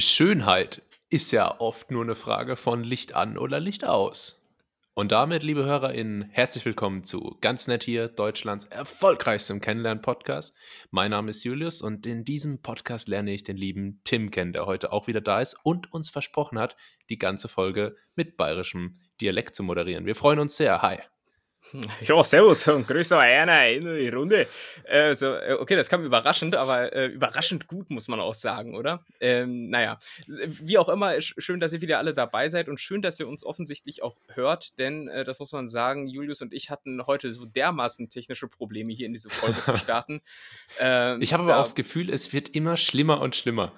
Schönheit ist ja oft nur eine Frage von Licht an oder Licht aus. Und damit, liebe HörerInnen, herzlich willkommen zu Ganz Nett hier, Deutschlands erfolgreichstem Kennenlernen-Podcast. Mein Name ist Julius und in diesem Podcast lerne ich den lieben Tim kennen, der heute auch wieder da ist und uns versprochen hat, die ganze Folge mit bayerischem Dialekt zu moderieren. Wir freuen uns sehr. Hi. Ja, servus und grüß auch einer in die Runde. Also, okay, das kam überraschend, aber äh, überraschend gut, muss man auch sagen, oder? Ähm, naja, wie auch immer, schön, dass ihr wieder alle dabei seid und schön, dass ihr uns offensichtlich auch hört, denn äh, das muss man sagen, Julius und ich hatten heute so dermaßen technische Probleme, hier in diese Folge zu starten. Ähm, ich habe aber auch das Gefühl, es wird immer schlimmer und schlimmer.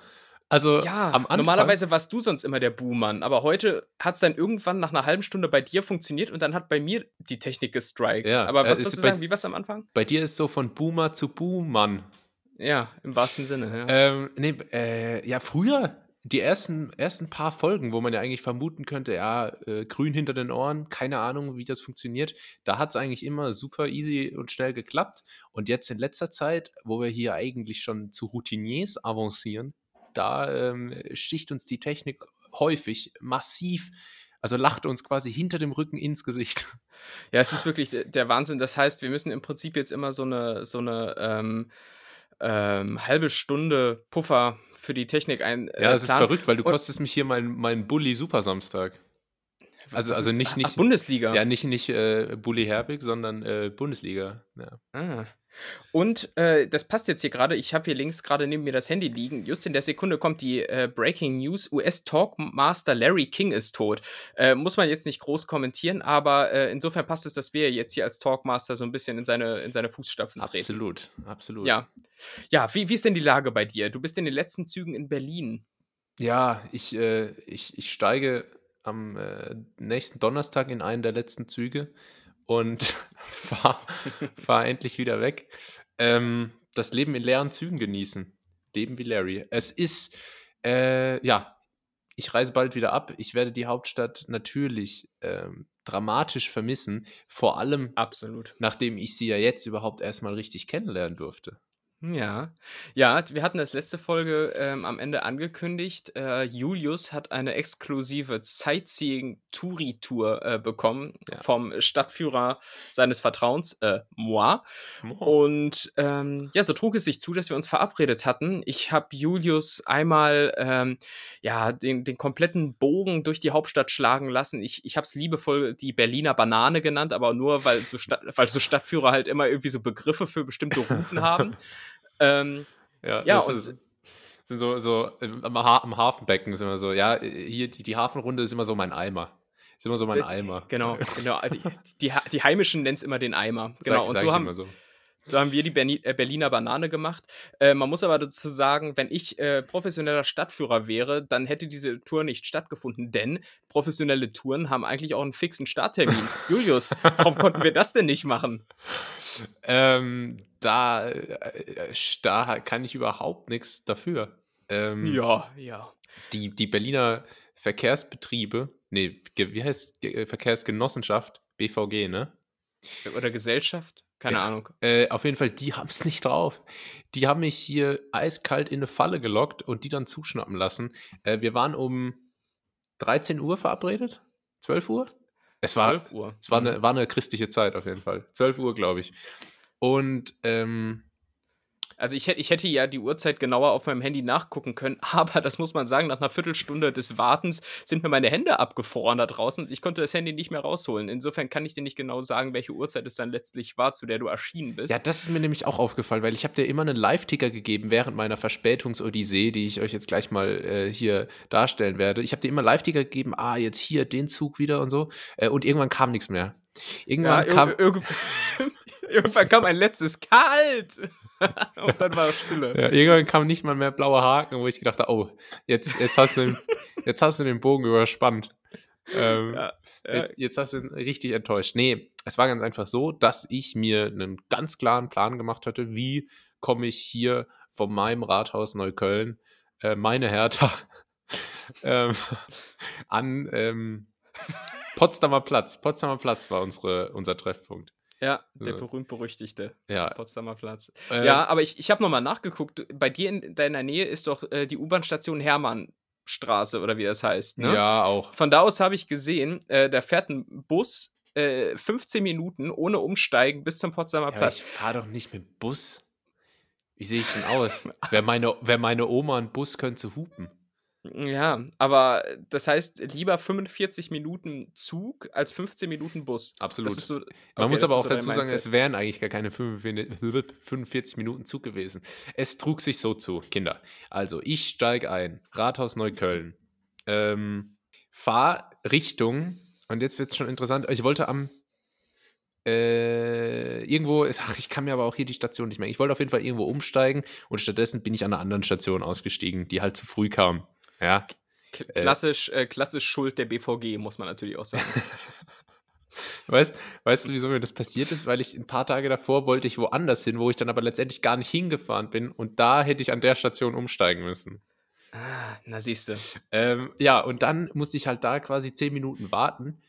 Also ja, Anfang, normalerweise warst du sonst immer der Buhmann, aber heute hat es dann irgendwann nach einer halben Stunde bei dir funktioniert und dann hat bei mir die Technik gestrikt. Ja, aber was äh, würdest du sagen, wie war es am Anfang? Bei dir ist so von Boomer zu Buhmann. Ja, im wahrsten Sinne. Ja, ähm, nee, äh, ja früher, die ersten, ersten paar Folgen, wo man ja eigentlich vermuten könnte, ja, äh, grün hinter den Ohren, keine Ahnung, wie das funktioniert, da hat es eigentlich immer super easy und schnell geklappt. Und jetzt in letzter Zeit, wo wir hier eigentlich schon zu Routiniers avancieren, da ähm, sticht uns die Technik häufig massiv, also lacht uns quasi hinter dem Rücken ins Gesicht. Ja, es ist wirklich der Wahnsinn. Das heißt, wir müssen im Prinzip jetzt immer so eine, so eine ähm, ähm, halbe Stunde Puffer für die Technik ein. Äh, ja, es ist verrückt, weil du kostest mich hier meinen mein Bulli Super Samstag. Also, also nicht, nicht Ach, Bundesliga. Ja, nicht, nicht äh, Bulli Herbig, sondern äh, Bundesliga. Ja. Ah. Und äh, das passt jetzt hier gerade. Ich habe hier links gerade neben mir das Handy liegen. Just in der Sekunde kommt die äh, Breaking News. US-Talkmaster Larry King ist tot. Äh, muss man jetzt nicht groß kommentieren, aber äh, insofern passt es, dass wir jetzt hier als Talkmaster so ein bisschen in seine, in seine Fußstapfen treten. Absolut, absolut. Ja, ja wie, wie ist denn die Lage bei dir? Du bist in den letzten Zügen in Berlin. Ja, ich, äh, ich, ich steige am äh, nächsten Donnerstag in einen der letzten Züge und fahr, fahr endlich wieder weg. Ähm, das Leben in leeren Zügen genießen. Leben wie Larry. Es ist, äh, ja, ich reise bald wieder ab. Ich werde die Hauptstadt natürlich ähm, dramatisch vermissen. Vor allem, Absolut. nachdem ich sie ja jetzt überhaupt erstmal richtig kennenlernen durfte. Ja. Ja, wir hatten das letzte Folge ähm, am Ende angekündigt. Äh, Julius hat eine exklusive Sightseeing-Touri-Tour äh, bekommen ja. vom Stadtführer seines Vertrauens, äh, moi. Oh. Und ähm, ja, so trug es sich zu, dass wir uns verabredet hatten. Ich habe Julius einmal ähm, ja, den, den kompletten Bogen durch die Hauptstadt schlagen lassen. Ich, ich habe es liebevoll die Berliner Banane genannt, aber nur, weil so, Stadt, weil so Stadtführer halt immer irgendwie so Begriffe für bestimmte Routen haben. Ähm, ja, ja und ist, sind so, so am, ha am, Hafenbecken ist immer so, ja, hier die, die, Hafenrunde ist immer so mein Eimer. Ist immer so mein das, Eimer. Genau, genau. Die, die, die Heimischen nennen es immer den Eimer. Genau. Sag, und so haben, so. So haben wir die Berni äh, Berliner Banane gemacht. Äh, man muss aber dazu sagen, wenn ich äh, professioneller Stadtführer wäre, dann hätte diese Tour nicht stattgefunden, denn professionelle Touren haben eigentlich auch einen fixen Starttermin. Julius, warum konnten wir das denn nicht machen? Ähm, da, äh, da kann ich überhaupt nichts dafür. Ähm, ja, ja. Die, die Berliner Verkehrsbetriebe, nee, wie heißt Verkehrsgenossenschaft, BVG, ne? Oder Gesellschaft? Keine ja, Ahnung. Äh, auf jeden Fall, die haben es nicht drauf. Die haben mich hier eiskalt in eine Falle gelockt und die dann zuschnappen lassen. Äh, wir waren um 13 Uhr verabredet? 12 Uhr? Es war, 12 Uhr. Es war, eine, mhm. war eine christliche Zeit auf jeden Fall. 12 Uhr, glaube ich. Und ähm, also ich hätte, ich hätte ja die Uhrzeit genauer auf meinem Handy nachgucken können, aber das muss man sagen, nach einer Viertelstunde des Wartens sind mir meine Hände abgefroren da draußen. Ich konnte das Handy nicht mehr rausholen. Insofern kann ich dir nicht genau sagen, welche Uhrzeit es dann letztlich war, zu der du erschienen bist. Ja, das ist mir nämlich auch aufgefallen, weil ich habe dir immer einen Live-Ticker gegeben während meiner Verspätungsodyssee, die ich euch jetzt gleich mal äh, hier darstellen werde. Ich habe dir immer Live-Ticker gegeben, ah, jetzt hier den Zug wieder und so. Äh, und irgendwann kam nichts mehr. Irgendwann ja, kam. Irg irgendwann kam ein letztes Kalt! und dann war Stille. Ja, irgendwann kam nicht mal mehr blaue Haken, wo ich gedacht habe, oh, jetzt, jetzt, hast, du den, jetzt hast du den Bogen überspannt. Ähm, ja, ja. Jetzt hast du ihn richtig enttäuscht. Nee, es war ganz einfach so, dass ich mir einen ganz klaren Plan gemacht hatte, wie komme ich hier von meinem Rathaus Neukölln, äh, meine Hertha, ähm, an ähm, Potsdamer Platz. Potsdamer Platz war unsere, unser Treffpunkt. Ja, der berühmt-berüchtigte ja. Potsdamer Platz. Äh, ja, aber ich, ich habe nochmal nachgeguckt. Bei dir in deiner Nähe ist doch äh, die U-Bahn-Station Hermann. Straße oder wie das heißt. Ne? Ja, auch. Von da aus habe ich gesehen, äh, da fährt ein Bus äh, 15 Minuten ohne Umsteigen bis zum Potsdamer Ja, Platz. ich fahre doch nicht mit Bus. Wie sehe ich denn aus? Wäre meine, wär meine Oma ein Bus, könnte hupen. Ja, aber das heißt lieber 45 Minuten Zug als 15 Minuten Bus. Absolut. So, Man okay, muss das aber auch so dazu sagen, es wären eigentlich gar keine 45 Minuten Zug gewesen. Es trug sich so zu, Kinder. Also, ich steige ein, Rathaus Neukölln, ähm, fahr Richtung, und jetzt wird es schon interessant, ich wollte am, äh, irgendwo, ist, ach, ich kann mir aber auch hier die Station nicht mehr, ich wollte auf jeden Fall irgendwo umsteigen und stattdessen bin ich an einer anderen Station ausgestiegen, die halt zu früh kam. Ja, K- Klassisch, äh, klassisch Schuld der BVG, muss man natürlich auch sagen. Weißt, weißt du, wieso mir das passiert ist? Weil ich ein paar Tage davor wollte ich woanders hin, wo ich dann aber letztendlich gar nicht hingefahren bin und da hätte ich an der Station umsteigen müssen. ah, na siehste. Ähm, ja, und dann musste ich halt da quasi zehn Minuten warten,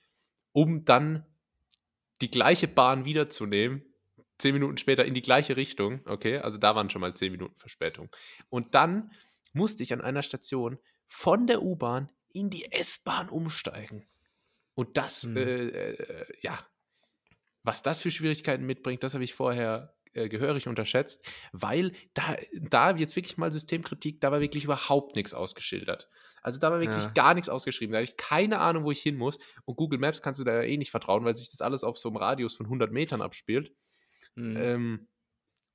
um dann die gleiche Bahn wiederzunehmen. Zehn Minuten später in die gleiche Richtung. Okay, also da waren schon mal zehn Minuten Verspätung. Und dann musste ich an einer Station von der U-Bahn in die S-Bahn umsteigen. Und das, Hm. äh, äh, ja, was das für Schwierigkeiten mitbringt, das habe ich vorher äh, gehörig unterschätzt, weil da, da jetzt wirklich mal Systemkritik, da war wirklich überhaupt nichts ausgeschildert. Also da war wirklich Ja. gar nichts ausgeschrieben. Da hatte ich keine Ahnung, wo ich hin muss. Und Google Maps kannst du da eh nicht vertrauen, weil sich das alles auf so einem Radius von 100 Metern abspielt. Hm. Ähm,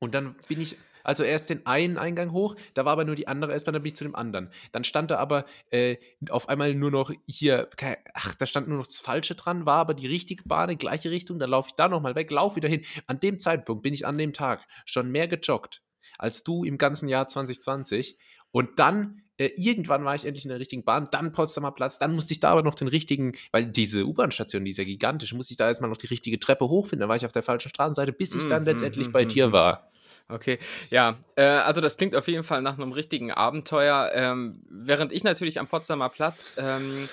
und dann bin ich also erst den einen Eingang hoch, da war aber nur die andere S-Bahn, dann bin ich zu dem anderen. Dann stand da aber äh, auf einmal nur noch hier, ach, da stand nur noch das Falsche dran, war aber die richtige Bahn in gleiche Richtung, dann laufe ich da nochmal weg, laufe wieder hin. An dem Zeitpunkt bin ich an dem Tag schon mehr gejoggt als du im ganzen Jahr 2020. Und dann, äh, irgendwann war ich endlich in der richtigen Bahn, dann Potsdamer Platz, dann musste ich da aber noch den richtigen, weil diese U-Bahn-Station, die ist ja gigantisch, musste ich da erstmal noch die richtige Treppe hochfinden. Da war ich auf der falschen Straßenseite, bis ich dann Mhm, letztendlich mhm, bei dir war. Okay, ja, äh, also das klingt auf jeden Fall nach einem richtigen Abenteuer. Ähm, während ich natürlich am Potsdamer Platz ähm,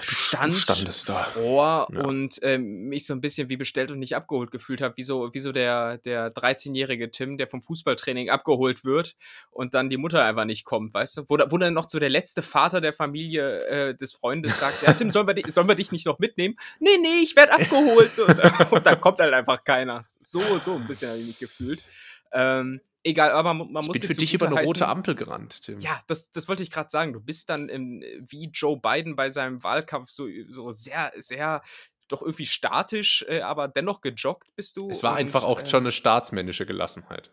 stand, standest da. vor Ja. und ähm, mich so ein bisschen wie bestellt und nicht abgeholt gefühlt habe, wie so, wie so der, der 13-jährige Tim, der vom Fußballtraining abgeholt wird und dann die Mutter einfach nicht kommt, weißt du? Wo, wo dann noch so der letzte Vater der Familie äh, des Freundes sagt, ja Tim, sollen wir, di- sollen wir dich nicht noch mitnehmen? Nee, nee, ich werde abgeholt. So, und dann kommt halt einfach keiner. So, so ein bisschen habe ich mich gefühlt. Ähm, egal, aber man, man Ich muss bin dir für dich über eine rote Ampel gerannt, Tim. ja, das, das wollte ich gerade sagen. Du bist dann im, wie Joe Biden bei seinem Wahlkampf so, so sehr, sehr doch irgendwie statisch, äh, aber dennoch gejoggt bist du. Es war und, einfach auch äh, schon eine staatsmännische Gelassenheit.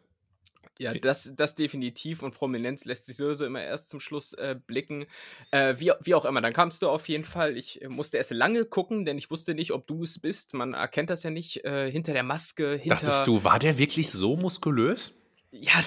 Ja, das, das definitiv und Prominenz lässt sich sowieso immer erst zum Schluss äh, blicken. Äh, wie, wie auch immer, dann kamst du auf jeden Fall. Ich äh, musste erst lange gucken, denn ich wusste nicht, ob du es bist. Man erkennt das ja nicht äh, hinter der Maske, hinter. Dachtest du, war der wirklich so muskulös? Ja.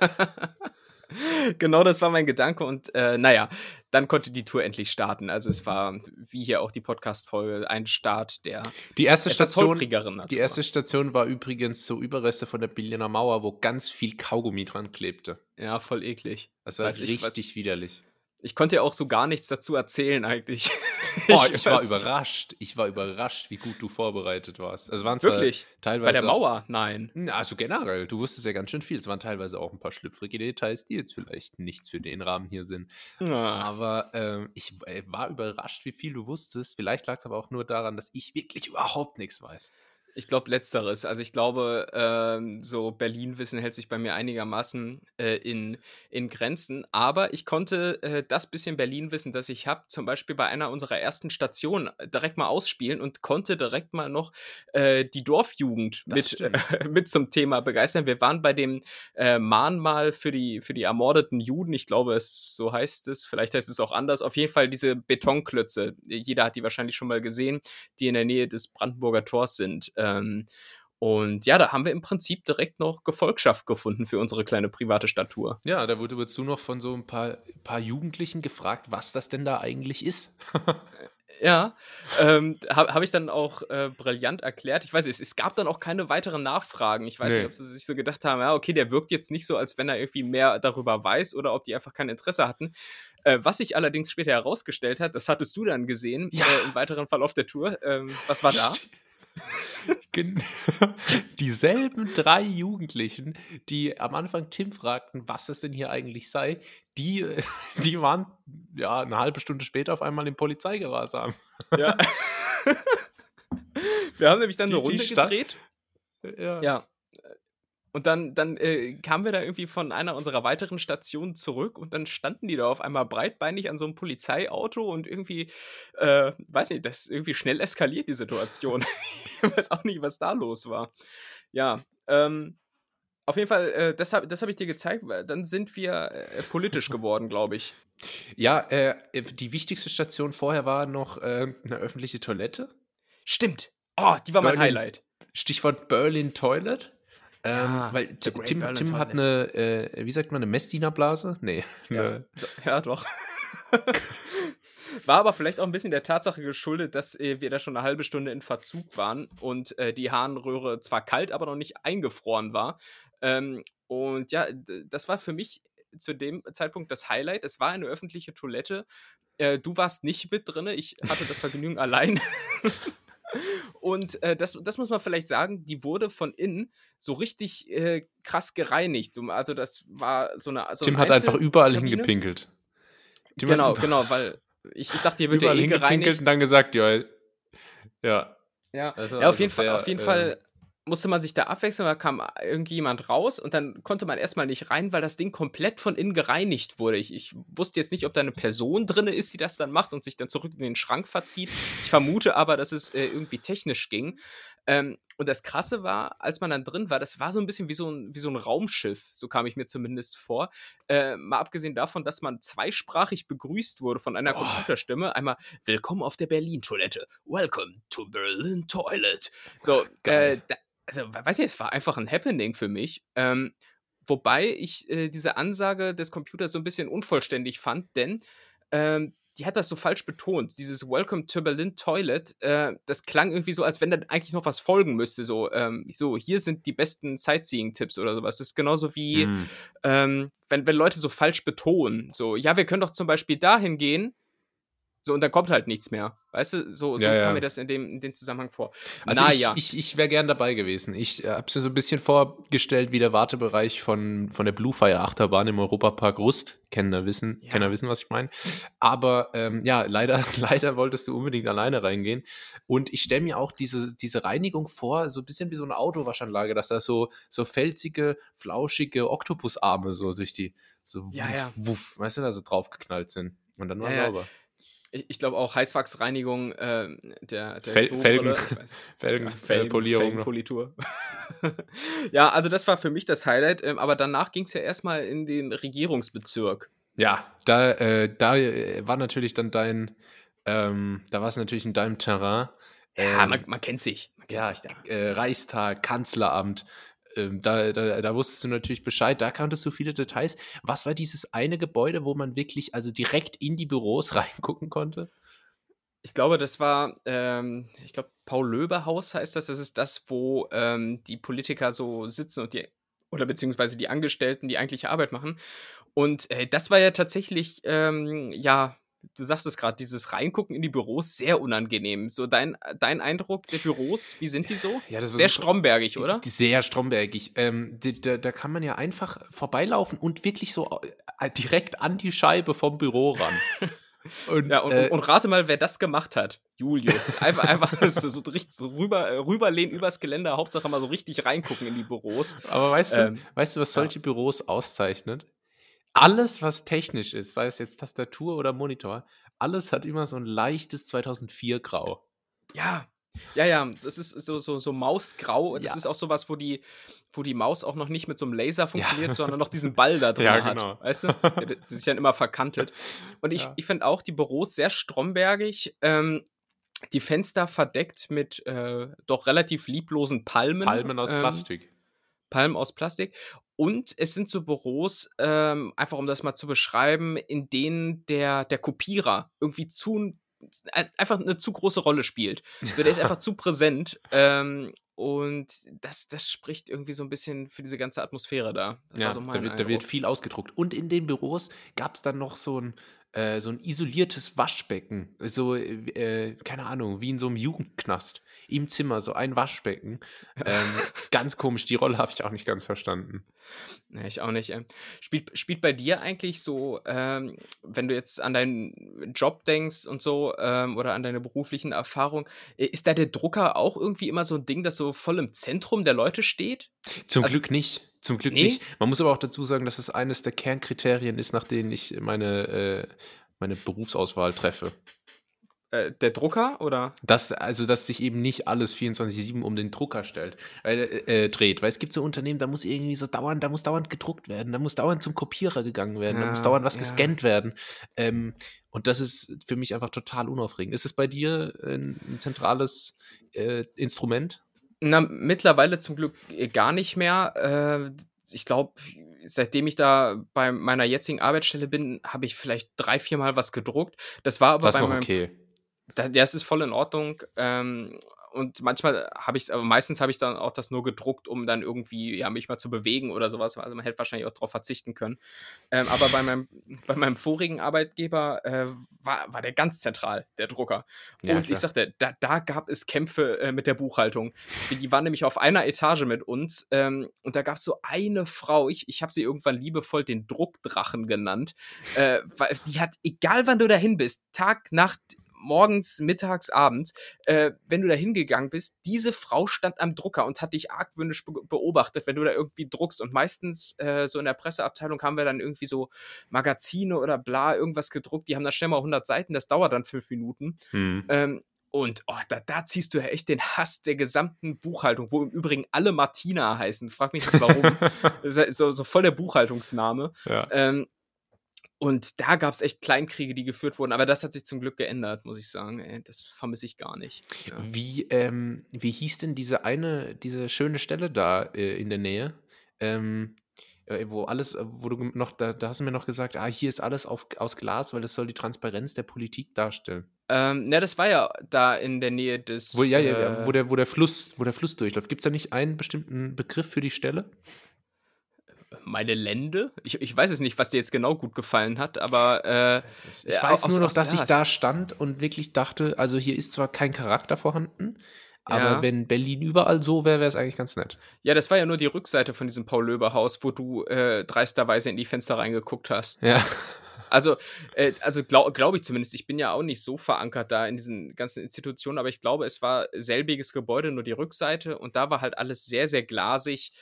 genau das war mein Gedanke und äh, naja, dann konnte die Tour endlich starten. Also es war, wie hier auch die Podcast-Folge, ein Start der Die erste Station, Natur. die erste Station war übrigens so Überreste von der Berliner Mauer, wo ganz viel Kaugummi dran klebte. Ja, voll eklig. War Weiß ich, richtig was- widerlich. Ich konnte ja auch so gar nichts dazu erzählen eigentlich. Oh, ich, war überrascht. Ich war überrascht, wie gut du vorbereitet warst. Also waren Wirklich? teilweise Bei der Mauer? Nein. Also generell, du wusstest ja ganz schön viel. Es waren teilweise auch ein paar schlüpfrige Details, die jetzt vielleicht nichts für den Rahmen hier sind. Ah, Aber ähm, ich äh, war überrascht, wie viel du wusstest. Vielleicht lag es aber auch nur daran, dass ich wirklich überhaupt nichts weiß. Ich glaube letzteres. Also ich glaube, ähm, so Berlin-Wissen hält sich bei mir einigermaßen äh, in, in Grenzen. Aber ich konnte äh, das bisschen Berlin-Wissen, das ich habe, zum Beispiel bei einer unserer ersten Stationen direkt mal ausspielen und konnte direkt mal noch äh, die Dorfjugend Das mit, mit zum Thema begeistern. Wir waren bei dem äh, Mahnmal für die, für die ermordeten Juden. Ich glaube, es so heißt es. Vielleicht heißt es auch anders. Auf jeden Fall diese Betonklötze. Jeder hat die wahrscheinlich schon mal gesehen, die in der Nähe des Brandenburger Tors sind. Ähm, und ja, da haben wir im Prinzip direkt noch Gefolgschaft gefunden für unsere kleine private Stadttour. Ja, da wurde, du noch von so ein paar, paar Jugendlichen gefragt, was das denn da eigentlich ist. Ja, ähm, habe hab ich dann auch äh, brillant erklärt. Ich weiß nicht, es, es gab dann auch keine weiteren Nachfragen. Ich weiß Nee. nicht, ob sie sich so gedacht haben, ja, okay, der wirkt jetzt nicht so, als wenn er irgendwie mehr darüber weiß oder ob die einfach kein Interesse hatten. Äh, was sich allerdings später herausgestellt hat, das hattest du dann gesehen Ja. äh, im weiteren Verlauf der Tour. Ähm, was war da? Dieselben drei Jugendlichen, die am Anfang Tim fragten, was es denn hier eigentlich sei, die, die waren ja, eine halbe Stunde später auf einmal im Polizeigewahrsam. Ja. wir haben nämlich dann die, eine Runde gedreht. Ja. ja. Und dann, dann äh, kamen wir da irgendwie von einer unserer weiteren Stationen zurück und dann standen die da auf einmal breitbeinig an so einem Polizeiauto und irgendwie, äh, weiß nicht, das irgendwie schnell eskaliert, die Situation. ich weiß auch nicht, was da los war. Ja, ähm, auf jeden Fall, äh, das habe das hab ich dir gezeigt, weil dann sind wir äh, politisch geworden, glaube ich. Ja, äh, die wichtigste Station vorher war noch äh, eine öffentliche Toilette. Stimmt. Oh, die war Berlin, mein Highlight. Stichwort Berlin Toilet. Ähm, ja, weil Tim, Tim hat eine, äh, wie sagt man, eine Messdienerblase? Nee. Ja, ja doch. War aber vielleicht auch ein bisschen der Tatsache geschuldet, dass äh, wir da schon eine halbe Stunde in Verzug waren und äh, die Harnröhre zwar kalt, aber noch nicht eingefroren war. Ähm, und ja, das war für mich zu dem Zeitpunkt das Highlight. Es war eine öffentliche Toilette. Äh, du warst nicht mit drin. Ich hatte das Vergnügen allein. Und äh, das, das muss man vielleicht sagen, die wurde von innen so richtig äh, krass gereinigt. So, also das war so eine. So Tim hat einfach überall hingepinkelt. Tim genau, genau, weil ich, ich dachte, hier wird ja eh gereinigt. und dann gesagt, ja. Ja. Ja, also, ja auf, jeden Fall, auf jeden Fall musste man sich da abwechseln, da kam irgendjemand raus und dann konnte man erstmal nicht rein, weil das Ding komplett von innen gereinigt wurde. Ich, ich wusste jetzt nicht, ob da eine Person drin ist, die das dann macht und sich dann zurück in den Schrank verzieht. Ich vermute aber, dass es äh, irgendwie technisch ging. Ähm, und das Krasse war, als man dann drin war, das war so ein bisschen wie so ein, wie so ein Raumschiff, so kam ich mir zumindest vor. Äh, mal abgesehen davon, dass man zweisprachig begrüßt wurde von einer oh. Computerstimme. Einmal Willkommen auf der Berlin-Toilette. Welcome to Berlin Toilet. So, äh, da, also, weiß ich, es war einfach ein Happening für mich. Ähm, wobei ich äh, diese Ansage des Computers so ein bisschen unvollständig fand, denn ähm, die hat das so falsch betont. Dieses Welcome to Berlin Toilet, äh, das klang irgendwie so, als wenn da eigentlich noch was folgen müsste. So, ähm, so hier sind die besten Sightseeing-Tipps oder sowas. Das ist genauso wie, mm. ähm, wenn, wenn Leute so falsch betonen. So, ja, wir können doch zum Beispiel dahin gehen, so, und dann kommt halt nichts mehr. Weißt du, so, so ja, ja. kam mir das in dem, in dem Zusammenhang vor. Also naja. ich, ich, ich wäre gern dabei gewesen. Ich äh, habe es mir so ein bisschen vorgestellt, wie der Wartebereich von, von der Bluefire Achterbahn im Europapark Rust. Kenner wissen, ja. Kenner wissen, was ich meine. Aber ähm, ja, leider, leider wolltest du unbedingt alleine reingehen. Und ich stelle mir auch diese, diese Reinigung vor, so ein bisschen wie so eine Autowaschanlage, dass da so, so felsige, flauschige Oktopusarme so durch die, so ja, wuff, ja. wuff, weißt du, da so draufgeknallt sind. Und dann war ja, sauber ich, ich glaube auch Heißwachsreinigung äh, der, der Fel Felgen, Felgen, ja, Felgenpolierung. Felgenpolitur. ja, also das war für mich das Highlight, ähm, aber danach ging es ja erstmal in den Regierungsbezirk. Ja, da, äh, da äh, war natürlich dann dein, ähm, da war es natürlich in deinem Terrain. ja, man, ähm, man, kennt sich. Man kennt ja, sich äh, Reichstag, Kanzleramt, ähm, da, da, da, wusstest du natürlich Bescheid, da kanntest du viele Details. Was war dieses eine Gebäude, wo man wirklich also direkt in die Büros reingucken konnte? Ich glaube, das war, ähm, ich glaube, Paul-Löbe-Haus heißt das. Das ist das, wo ähm, die Politiker so sitzen und die, oder beziehungsweise die Angestellten die eigentliche Arbeit machen. Und äh, das war ja tatsächlich, ähm, ja, du sagst es gerade, dieses Reingucken in die Büros sehr unangenehm. So dein, dein Eindruck der Büros, wie sind die so? Ja, sehr strombergig, oder? Sehr strombergig. Ähm, da, da, kann man ja einfach vorbeilaufen und wirklich so äh, direkt an die Scheibe vom Büro ran. Und, ja, und, äh, und, rate mal, wer das gemacht hat. Julius. Einfach, einfach so, so, so rüber, äh, rüberlehnen übers Geländer, Hauptsache mal so richtig reingucken in die Büros. Aber weißt du, ähm, weißt du, was solche ja. Büros auszeichnet? Alles, was technisch ist, sei es jetzt Tastatur oder Monitor, alles hat immer so ein leichtes 2004-Grau. Ja, ja, ja, das ist so, so, so Mausgrau. Das ja. ist auch sowas, wo die, wo die Maus auch noch nicht mit so einem Laser funktioniert, ja. sondern noch diesen Ball da drin ja, genau. hat. Weißt du? Der, sich dann immer verkantelt. Und ich, ja. ich finde auch die Büros sehr strombergig. Ähm, die Fenster verdeckt mit äh, doch relativ lieblosen Palmen. Palmen aus ähm, Plastik. Palmen aus Plastik. Und es sind so Büros, ähm, einfach um das mal zu beschreiben, in denen der, der Kopierer irgendwie zu einfach eine zu große Rolle spielt. So, der ist einfach zu präsent. Ähm, und das, das spricht irgendwie so ein bisschen für diese ganze Atmosphäre da. Das ja, so da, wird, da, wird, viel ausgedruckt. Und in den Büros gab es dann noch so ein, äh, so ein isoliertes Waschbecken. So, äh, keine Ahnung, wie in so einem Jugendknast. Im Zimmer, so ein Waschbecken. Ähm, ganz komisch, die Rolle habe ich auch nicht ganz verstanden. Nee, ich auch nicht. Ähm. Spielt, spielt bei dir eigentlich so, ähm, wenn du jetzt an deinen Job denkst und so ähm, oder an deine beruflichen Erfahrungen, ist da der Drucker auch irgendwie immer so ein Ding, das so voll im Zentrum der Leute steht? Zum also, Glück nicht. Zum Glück nee? nicht. Man muss aber auch dazu sagen, dass es eines der Kernkriterien ist, nach denen ich meine, äh, meine Berufsauswahl treffe. Äh, der Drucker oder? Das, also, dass sich eben nicht alles 24-7 um den Drucker stellt, äh, äh, dreht. Weil es gibt so Unternehmen, da muss irgendwie so dauernd, da muss dauernd gedruckt werden, da muss dauernd zum Kopierer gegangen werden, ja, da muss dauernd was ja. gescannt werden. Ähm, und das ist für mich einfach total unaufregend. Ist es bei dir ein, ein zentrales äh, Instrument? Na, mittlerweile zum Glück äh, gar nicht mehr. Äh, ich glaube, seitdem ich da bei meiner jetzigen Arbeitsstelle bin, habe ich vielleicht drei, vier Mal was gedruckt. Das war aber das bei meinem. Okay. Das ist voll in Ordnung. Ähm, und manchmal habe ich es, aber meistens habe ich dann auch das nur gedruckt, um dann irgendwie, ja, mich mal zu bewegen oder sowas. Also man hätte wahrscheinlich auch darauf verzichten können. Ähm, aber bei meinem, bei meinem vorigen Arbeitgeber äh, war, war der ganz zentral, der Drucker. Ja, und klar. ich sagte, da, da gab es Kämpfe äh, mit der Buchhaltung. Die waren nämlich auf einer Etage mit uns ähm, und da gab es so eine Frau, ich, ich habe sie irgendwann liebevoll den Druckdrachen genannt, äh, weil die hat, egal wann du dahin bist, Tag, Nacht, morgens, mittags, abends, äh, wenn du da hingegangen bist, diese Frau stand am Drucker und hat dich argwöhnisch be beobachtet, wenn du da irgendwie druckst. Und meistens äh, so in der Presseabteilung haben wir dann irgendwie so Magazine oder bla, irgendwas gedruckt, die haben dann schnell mal 100 Seiten, das dauert dann fünf Minuten. Hm. Ähm, und oh, da, da, ziehst du ja echt den Hass der gesamten Buchhaltung, wo im Übrigen alle Martina heißen. Frag mich nicht warum. so, so voll der Buchhaltungsname. Ja. Ähm, und da gab es echt Kleinkriege, die geführt wurden. Aber das hat sich zum Glück geändert, muss ich sagen. Ey, das vermisse ich gar nicht. Ja. Wie, ähm, wie hieß denn diese eine, diese schöne Stelle da äh, in der Nähe? Ähm, äh, wo alles, äh, wo du noch, da, da, hast du mir noch gesagt, ah, hier ist alles auf, aus Glas, weil das soll die Transparenz der Politik darstellen. Ähm, na, das war ja da in der Nähe des. Wo, ja, ja, ja, wo der, wo der Fluss, wo der Fluss durchläuft. Gibt es da nicht einen bestimmten Begriff für die Stelle? Meine Lände. Ich, ich weiß es nicht, was dir jetzt genau gut gefallen hat, aber äh, ich, ich weiß aus, nur noch, dass ich da stand und wirklich dachte, also hier ist zwar kein Charakter vorhanden, aber ja. wenn Berlin überall so wäre, wäre es eigentlich ganz nett. Ja, das war ja nur die Rückseite von diesem Paul-Löber-Haus, wo du äh, dreisterweise in die Fenster reingeguckt hast. Ja. Also, äh, also glaube glaub ich zumindest, ich bin ja auch nicht so verankert da in diesen ganzen Institutionen, aber ich glaube, es war selbiges Gebäude, nur die Rückseite und da war halt alles sehr, sehr glasig.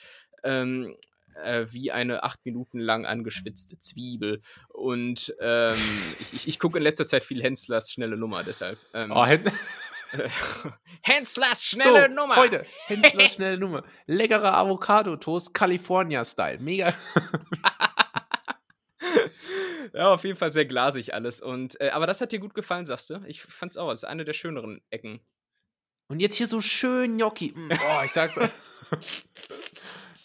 Ähm, äh, wie eine acht Minuten lang angeschwitzte Zwiebel. Und ähm, ich, ich, ich gucke in letzter Zeit viel Henslers schnelle Nummer, deshalb. Ähm, oh, Hen Henslers schnelle so, Nummer. Heute, Henslers schnelle Nummer. Leckerer Avocado-Toast, California-Style. Mega. ja, auf jeden Fall sehr glasig alles. Und, äh, aber das hat dir gut gefallen, sagst du? Ich fand's auch. Das ist eine der schöneren Ecken. Und jetzt hier so schön Gnocchi. Boah, ich sag's.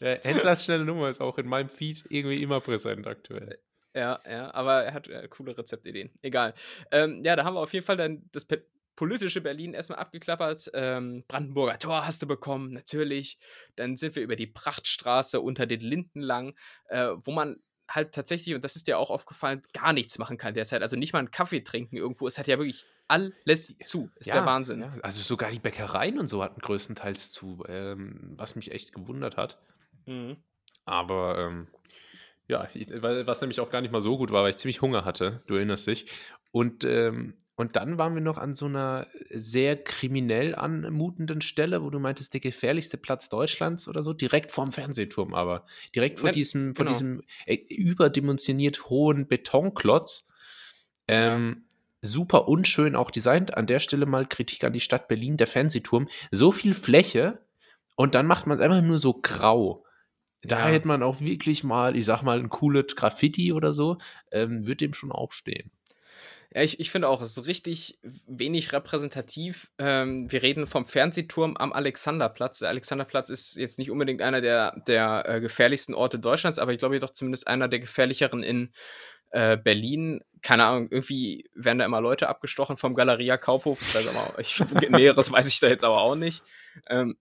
Ja, Henslers schnelle Nummer ist auch in meinem Feed irgendwie immer präsent aktuell. Ja, ja, aber er hat äh, coole Rezeptideen. Egal. Ähm, ja, da haben wir auf jeden Fall dann das politische Berlin erstmal abgeklappert. Ähm, Brandenburger Tor hast du bekommen, natürlich. Dann sind wir über die Prachtstraße unter den Linden lang, äh, wo man halt tatsächlich, und das ist dir auch aufgefallen, gar nichts machen kann derzeit. Also nicht mal einen Kaffee trinken irgendwo. Es hat ja wirklich alles zu. Ist ja, der Wahnsinn. Ja. Also sogar die Bäckereien und so hatten größtenteils zu, ähm, was mich echt gewundert hat. Mhm. Aber ähm, ja, ich, was nämlich auch gar nicht mal so gut war, weil ich ziemlich Hunger hatte, du erinnerst dich. Und, ähm, und dann waren wir noch an so einer sehr kriminell anmutenden Stelle, wo du meintest, der gefährlichste Platz Deutschlands oder so, direkt vorm Fernsehturm aber. Direkt vor ja, diesem, vor genau. diesem äh, überdimensioniert hohen Betonklotz. Ähm. Super unschön auch designt. An der Stelle mal Kritik an die Stadt Berlin, der Fernsehturm. So viel Fläche und dann macht man es einfach nur so grau. Da ja. hätte man auch wirklich mal, ich sag mal, ein cooles Graffiti oder so, ähm, wird dem schon aufstehen. Ja, ich, ich finde auch, es ist richtig wenig repräsentativ. Ähm, wir reden vom Fernsehturm am Alexanderplatz. Der Alexanderplatz ist jetzt nicht unbedingt einer der, der äh, gefährlichsten Orte Deutschlands, aber ich glaube doch zumindest einer der gefährlicheren in äh, Berlin. Keine Ahnung, irgendwie werden da immer Leute abgestochen vom Galeria Kaufhof. Ich weiß aber, ich, Näheres weiß ich da jetzt aber auch nicht. Ähm,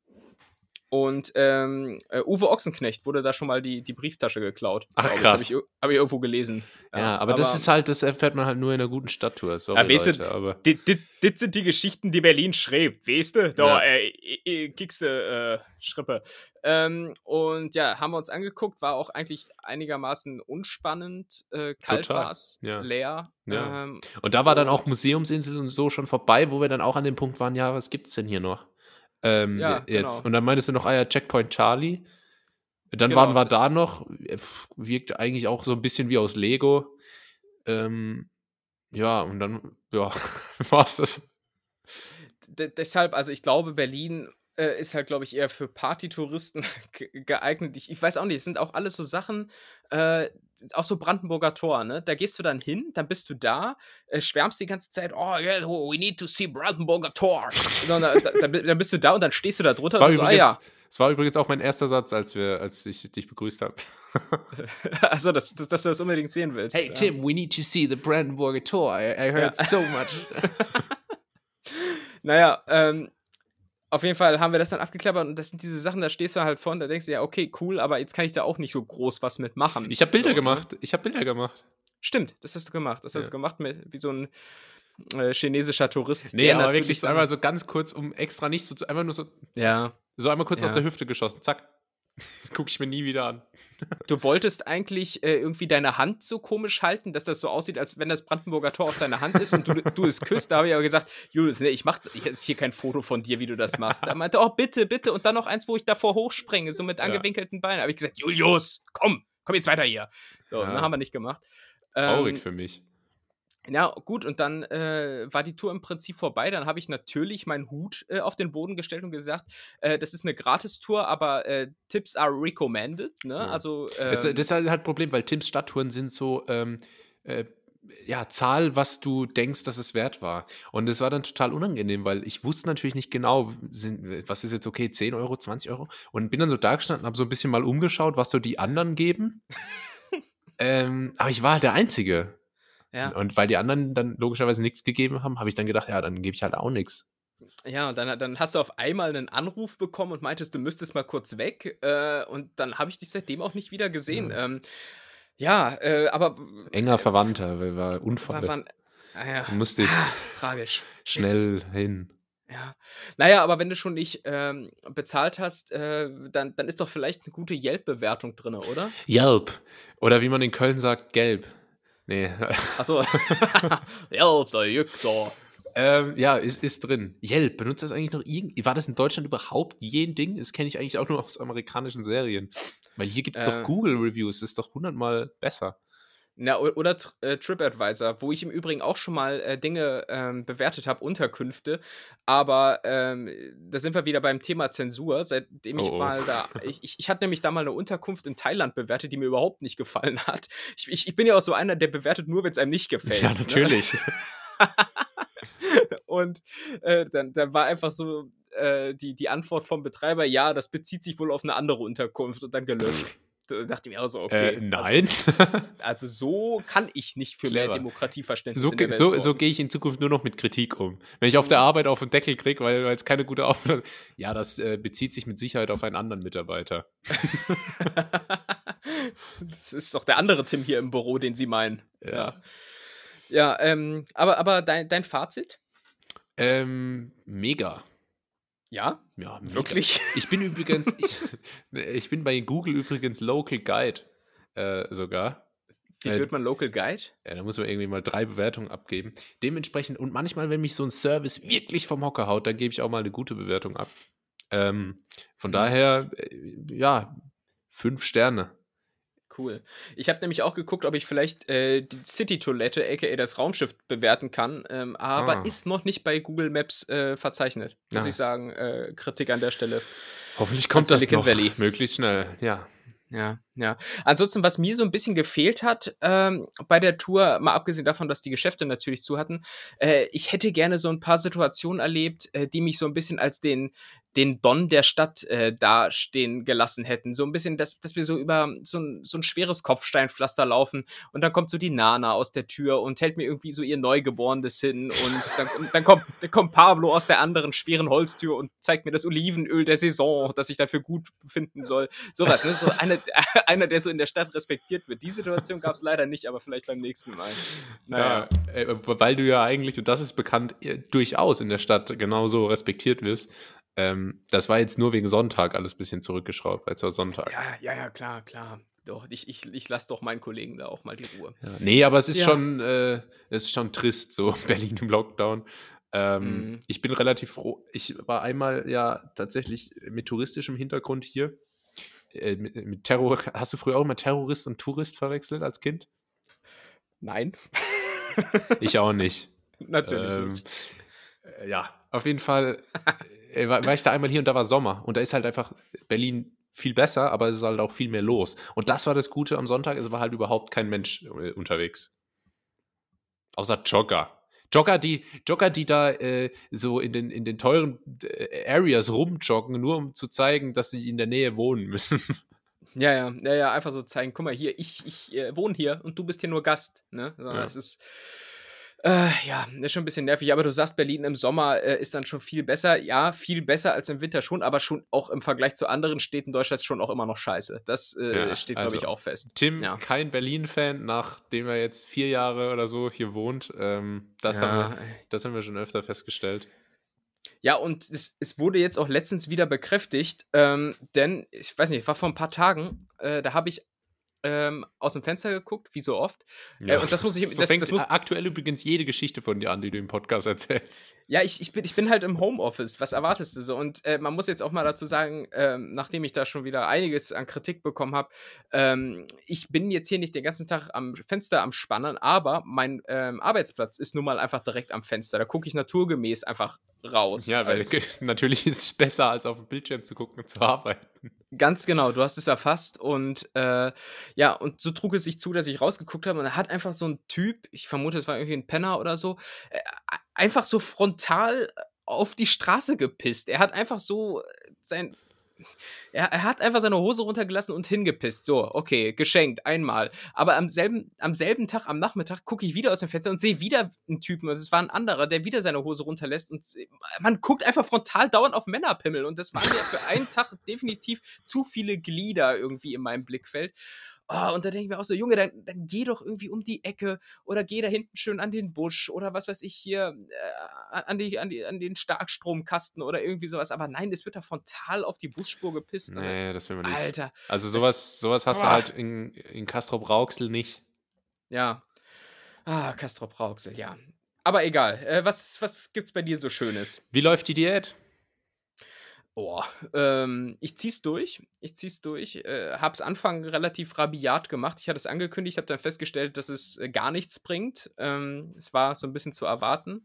Und ähm, äh, Uwe Ochsenknecht wurde da schon mal die, die Brieftasche geklaut. Ach, krass. Habe ich, hab ich, irgendwo gelesen. Ja, ja aber, aber, das ist halt, das erfährt man halt nur in einer guten Stadttour. Sorry, ja, weißt Leute, aber. Das sind die Geschichten, die Berlin schreibt, weißt du? Da, ja. äh, kickst du, äh, Schrippe. Ähm, und ja, haben wir uns angeguckt, war auch eigentlich einigermaßen unspannend. Äh, kalt war es, ja. leer. Ja. Ähm, und da war dann auch Museumsinsel und so schon vorbei, wo wir dann auch an dem Punkt waren, ja, was gibt's denn hier noch? Ähm, ja, jetzt. Genau. Und dann meintest du noch, ah ja, Checkpoint Charlie. Dann genau, waren wir da noch, wirkt eigentlich auch so ein bisschen wie aus Lego. Ähm, ja, und dann, ja, war es das. D deshalb, also ich glaube, Berlin äh, ist halt, glaube ich, eher für Partytouristen geeignet. Ich, ich, weiß auch nicht, es sind auch alles so Sachen, äh, auch so Brandenburger Tor, ne? Da gehst du dann hin, dann bist du da, äh, schwärmst die ganze Zeit, oh yeah, we need to see Brandenburger Tor. dann, dann, dann, bist du da und dann stehst du da drunter und so, ah ja. Das war übrigens auch mein erster Satz, als, wir, als ich dich begrüßt habe. Achso, dass, dass, dass, du das unbedingt sehen willst. Hey Tim, we need to see the Brandenburger Tor. I, I heard ja. so much. naja, ähm, auf jeden Fall haben wir das dann abgeklappert und das sind diese Sachen, da stehst du halt vorne, da denkst du ja, okay, cool, aber jetzt kann ich da auch nicht so groß was mitmachen. Ich habe Bilder so, ne? gemacht. Ich habe Bilder gemacht. Stimmt, das hast du gemacht. Das ja. hast du gemacht mit wie so ein äh, chinesischer Tourist. Nee, aber wirklich so einmal so ganz kurz, um extra nicht so, einfach nur so, ja. so einmal kurz ja. aus der Hüfte geschossen, zack. Gucke ich mir nie wieder an. Du wolltest eigentlich äh, irgendwie deine Hand so komisch halten, dass das so aussieht, als wenn das Brandenburger Tor auf deiner Hand ist und du, du es küsst. Da habe ich aber gesagt, Julius, nee, ich mache jetzt hier kein Foto von dir, wie du das machst. Er meinte, oh, bitte, bitte. Und dann noch eins, wo ich davor hochspringe, so mit angewinkelten. Beinen. Da habe ich gesagt, Julius, komm, komm jetzt weiter hier. So, ja. ne, haben wir nicht gemacht. Traurig ähm, für mich. Ja, gut, und dann äh, war die Tour im Prinzip vorbei. Dann habe ich natürlich meinen Hut äh, auf den Boden gestellt und gesagt, äh, das ist eine Gratis-Tour, aber äh, Tipps are recommended. Ne? Ja. Also, das, ähm das, ist halt ein Problem, weil Tims Stadttouren sind so, ähm, äh, ja, Zahl, was du denkst, dass es wert war. Und es war dann total unangenehm, weil ich wusste natürlich nicht genau, sind, was ist jetzt okay, 10 Euro, 20 Euro. Und bin dann so da gestanden, habe so ein bisschen mal umgeschaut, was so die anderen geben. ähm, aber ich war halt der Einzige. Ja. Und weil die anderen dann logischerweise nichts gegeben haben, habe ich dann gedacht, ja, dann gebe ich halt auch nichts. Ja, und dann, dann hast du auf einmal einen Anruf bekommen und meintest, du müsstest mal kurz weg. Äh, und dann habe ich dich seitdem auch nicht wieder gesehen. Ja, ähm, ja äh, aber. Enger Verwandter, weil war Unfall. War, ah, ja. Musste ich ah, tragisch. schnell Ist, hin. Ja. Naja, aber wenn du schon nicht ähm, bezahlt hast, äh, dann, dann ist doch vielleicht eine gute Yelp-Bewertung drin, oder? Yelp. Oder wie man in Köln sagt, gelb. Nee. Achso. Yelp, da juckt da. Ähm, ja, ist, ist drin. Yelp, benutzt das eigentlich noch irgendwie? War das in Deutschland überhaupt je ein Ding? Das kenne ich eigentlich auch nur aus amerikanischen Serien. Weil hier gibt es äh, doch Google-Reviews, das ist doch hundertmal besser. Na, oder äh, TripAdvisor, wo ich im Übrigen auch schon mal äh, Dinge ähm, bewertet habe, Unterkünfte. Aber ähm, da sind wir wieder beim Thema Zensur, seitdem ich oh, oh. mal da. Ich, ich, ich, hatte nämlich da mal eine Unterkunft in Thailand bewertet, die mir überhaupt nicht gefallen hat. Ich, ich, ich bin ja auch so einer, der bewertet nur, wenn es einem nicht gefällt. Ja, ne? natürlich. Ne? Und äh, dann, dann war einfach so äh, die, die Antwort vom Betreiber: Ja, das bezieht sich wohl auf eine andere Unterkunft und dann gelöscht. Da dachte ich mir auch so, okay. Äh, nein. Also, also, so kann ich nicht für Clever. mehr Demokratieverständnis so, so, so gehe ich in Zukunft nur noch mit Kritik um. Wenn ich auf der mhm. Arbeit auf den Deckel kriege, weil es keine gute Arbeit ja, das äh, bezieht sich mit Sicherheit auf einen anderen Mitarbeiter. das ist doch der andere Tim hier im Büro, den Sie meinen. Ja. Ja, ja ähm, aber, aber dein, dein Fazit? Ähm, mega. Ja? Ja, mega. wirklich. Ich bin übrigens, ich, ich, bin bei Google übrigens Local Guide äh, sogar. Wie äh, wird man Local Guide? Ja, da muss man irgendwie mal drei Bewertungen abgeben. Dementsprechend, und manchmal, wenn mich so ein Service wirklich vom Hocker haut, dann gebe ich auch mal eine gute Bewertung ab. Ähm, von mhm. daher, äh, ja, fünf Sterne. Cool. Ich habe nämlich auch geguckt, ob ich vielleicht äh, die City-Toilette, aka das Raumschiff, bewerten kann, ähm, aber ah. ist noch nicht bei Google Maps äh, verzeichnet, muss ja. ich sagen. Äh, Kritik an der Stelle. Hoffentlich kommt das noch Valley. möglichst schnell, ja. Ja, ja. Ansonsten, was mir so ein bisschen gefehlt hat ähm, bei der Tour, mal abgesehen davon, dass die Geschäfte natürlich zu hatten, äh, ich hätte gerne so ein paar Situationen erlebt, äh, die mich so ein bisschen als den, den Don der Stadt äh, dastehen gelassen hätten. So ein bisschen, dass, dass wir so über so ein, so ein schweres Kopfsteinpflaster laufen und dann kommt so die Nana aus der Tür und hält mir irgendwie so ihr Neugeborenes hin und dann, dann, kommt, dann kommt Pablo aus der anderen schweren Holztür und zeigt mir das Olivenöl der Saison, das ich dafür gut finden soll. Sowas, ne? So eine, einer, der so in der Stadt respektiert wird. Die Situation gab es leider nicht, aber vielleicht beim nächsten Mal. Naja. Ja, äh, weil du ja eigentlich, und das ist bekannt, durchaus in der Stadt genauso respektiert wirst. Ähm, das war jetzt nur wegen Sonntag alles ein bisschen zurückgeschraubt, weil es war Sonntag. Ja, ja, ja, klar, klar. Doch, ich, ich, ich lasse doch meinen Kollegen da auch mal die Ruhe. Ja, nee, aber es ist ja. schon, äh, es ist schon trist, so Berlin im Lockdown. Ähm, mhm. Ich bin relativ froh. Ich war einmal ja tatsächlich mit touristischem Hintergrund hier. Äh, mit, mit, Terror. Hast du früher auch immer Terrorist und Tourist verwechselt als Kind? Nein. ich auch nicht. Natürlich ähm, nicht. Äh, ja, auf jeden Fall war, war ich da einmal hier und da war Sommer. Und da ist halt einfach Berlin viel besser, aber es ist halt auch viel mehr los. Und das war das Gute am Sonntag, es war halt überhaupt kein Mensch äh, unterwegs. Außer Jogger. Jogger, die, Jogger, die da äh, so in den, in den teuren äh, Areas rumjoggen, nur um zu zeigen, dass sie in der Nähe wohnen müssen. Ja, ja, ja, ja, einfach so zeigen, guck mal hier, ich, ich äh, wohne hier und du bist hier nur Gast. Ne? So, ja. Das ist, äh, ja, ist schon ein bisschen nervig, aber du sagst, Berlin im Sommer äh, ist dann schon viel besser. Ja, viel besser als im Winter schon, aber schon auch im Vergleich zu anderen Städten Deutschlands schon auch immer noch scheiße. Das äh, ja, steht, also, glaube ich, auch fest. Tim, ja. kein Berlin-Fan, nachdem er jetzt vier Jahre oder so hier wohnt. Ähm, das, ja. haben wir, das haben wir schon öfter festgestellt. Ja, und es, es wurde jetzt auch letztens wieder bekräftigt, ähm, denn ich weiß nicht, war vor ein paar Tagen, äh, da habe ich ähm, aus dem Fenster geguckt, wie so oft. Äh, ja. Äh, und das muss ich. So das, das muss, aktuell übrigens jede Geschichte von dir an, die du im Podcast erzählst. Ja, ich, ich, bin, ich bin halt im Homeoffice. Was erwartest du so? Und äh, man muss jetzt auch mal dazu sagen, ähm, nachdem ich da schon wieder einiges an Kritik bekommen habe, ähm, ich bin jetzt hier nicht den ganzen Tag am Fenster am Spannen, aber mein ähm, Arbeitsplatz ist nun mal einfach direkt am Fenster. Da gucke ich naturgemäß einfach raus. Ja, weil natürlich ist es besser, als auf dem Bildschirm zu gucken und zu arbeiten. Ganz genau, du hast es erfasst und äh, ja, und so trug es sich zu, dass ich rausgeguckt habe und er hat einfach so ein Typ, ich vermute, es war irgendwie ein Penner oder so, äh, einfach so frontal auf die Straße gepisst. Er hat einfach so äh, sein, er, er, hat einfach seine Hose runtergelassen und hingepisst. So, okay, geschenkt, einmal. Aber am selben, am selben Tag, am Nachmittag, gucke ich wieder aus dem Fenster und sehe wieder einen Typen, und es war ein anderer, der wieder seine Hose runterlässt. Und man guckt einfach frontal dauernd auf Männerpimmel. Und das waren ja für einen Tag definitiv zu viele Glieder irgendwie in meinem Blickfeld. Oh, und da denke ich mir auch so, Junge, dann, dann geh doch irgendwie um die Ecke oder geh da hinten schön an den Busch oder was weiß ich hier, äh, an, die, an, die, an den Starkstromkasten oder irgendwie sowas. Aber nein, es wird da frontal auf die Busspur gepisst. Nee, oder? das will man nicht. Alter. Also sowas, sowas hast oh. du halt in, in Castrop Rauxel nicht. Ja. Ah, Castrop Rauxel, ja. Aber egal. Äh, was, was gibt's bei dir so Schönes? Wie läuft die Diät? Boah, ähm, ich zieh's durch. Ich zieh's durch. Äh, hab's Anfang relativ rabiat gemacht. Ich hatte es angekündigt, habe dann festgestellt, dass es äh, gar nichts bringt. Ähm, es war so ein bisschen zu erwarten.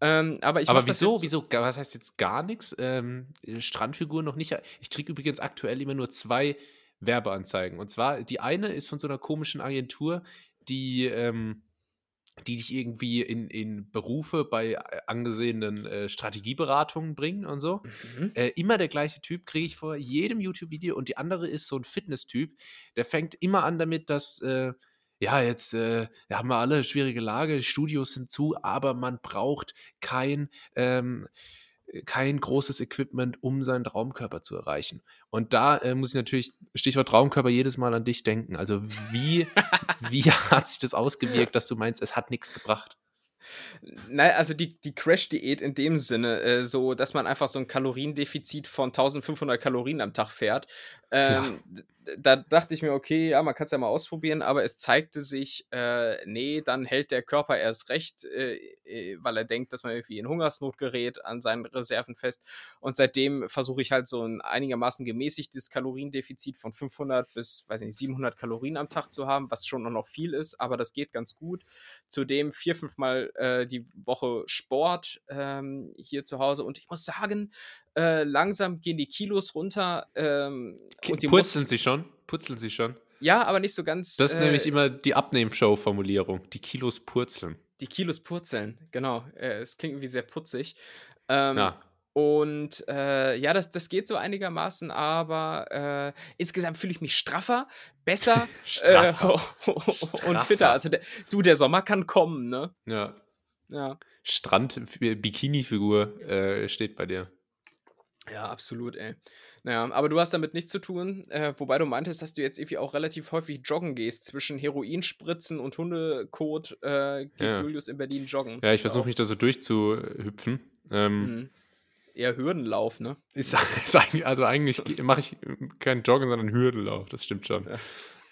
Ähm, aber ich aber wieso, wieso, was heißt jetzt gar nichts? Ähm, Strandfigur noch nicht. Ich kriege übrigens aktuell immer nur zwei Werbeanzeigen. Und zwar, die eine ist von so einer komischen Agentur, die, ähm, die dich irgendwie in, in Berufe bei äh, angesehenen äh, Strategieberatungen bringen und so. Mhm. Äh, immer der gleiche Typ kriege ich vor jedem YouTube-Video und die andere ist so ein Fitness-Typ, der fängt immer an damit, dass, äh, ja, jetzt äh, haben wir alle schwierige Lage, Studios sind zu, aber man braucht kein, ähm, kein großes Equipment, um seinen Traumkörper zu erreichen. Und da äh, muss ich natürlich, Stichwort Traumkörper, jedes Mal an dich denken. Also wie, wie hat sich das ausgewirkt, dass du meinst, es hat nichts gebracht? Nein, also die, die Crash-Diät in dem Sinne, äh, so, dass man einfach so ein Kaloriendefizit von 1500 Kalorien am Tag fährt. Ähm, ja da dachte ich mir, okay, ja, man kann es ja mal ausprobieren, aber es zeigte sich, äh, nee, dann hält der Körper erst recht, äh, äh, weil er denkt, dass man irgendwie in Hungersnot gerät, an seinen Reserven fest. Und seitdem versuche ich halt so ein einigermaßen gemäßigtes Kaloriendefizit von 500 bis, weiß nicht, 700 Kalorien am Tag zu haben, was schon noch viel ist, aber das geht ganz gut. Zudem vier, fünfmal äh, die Woche Sport ähm, hier zu Hause. Und ich muss sagen, äh, langsam gehen die Kilos runter. Ähm, und die Putzeln sie schon? Putzeln sie schon? Ja, aber nicht so ganz. Das ist äh, nämlich immer die Abnehmshow-Formulierung. Die Kilos purzeln. Die Kilos purzeln, genau. Äh, es klingt irgendwie sehr putzig. Ähm, ja. Und äh, ja, das, das geht so einigermaßen, aber äh, insgesamt fühle ich mich straffer, besser straffer. Äh, und fitter. Also der, du, der Sommer kann kommen, ne? Ja. Ja. Strand, Bikini-Figur äh, steht bei dir. Ja, absolut, ey. Naja, aber du hast damit nichts zu tun, äh, wobei du meintest, dass du jetzt irgendwie auch relativ häufig joggen gehst. Zwischen Heroinspritzen und Hundekot äh, geht ja. Julius in Berlin joggen. Ja, ich versuche mich da so durchzuhüpfen. Ähm, mhm eher Hürdenlauf, ne? Ich sag, also eigentlich mache ich keinen Joggen, sondern Hürdenlauf, das stimmt schon. Ja.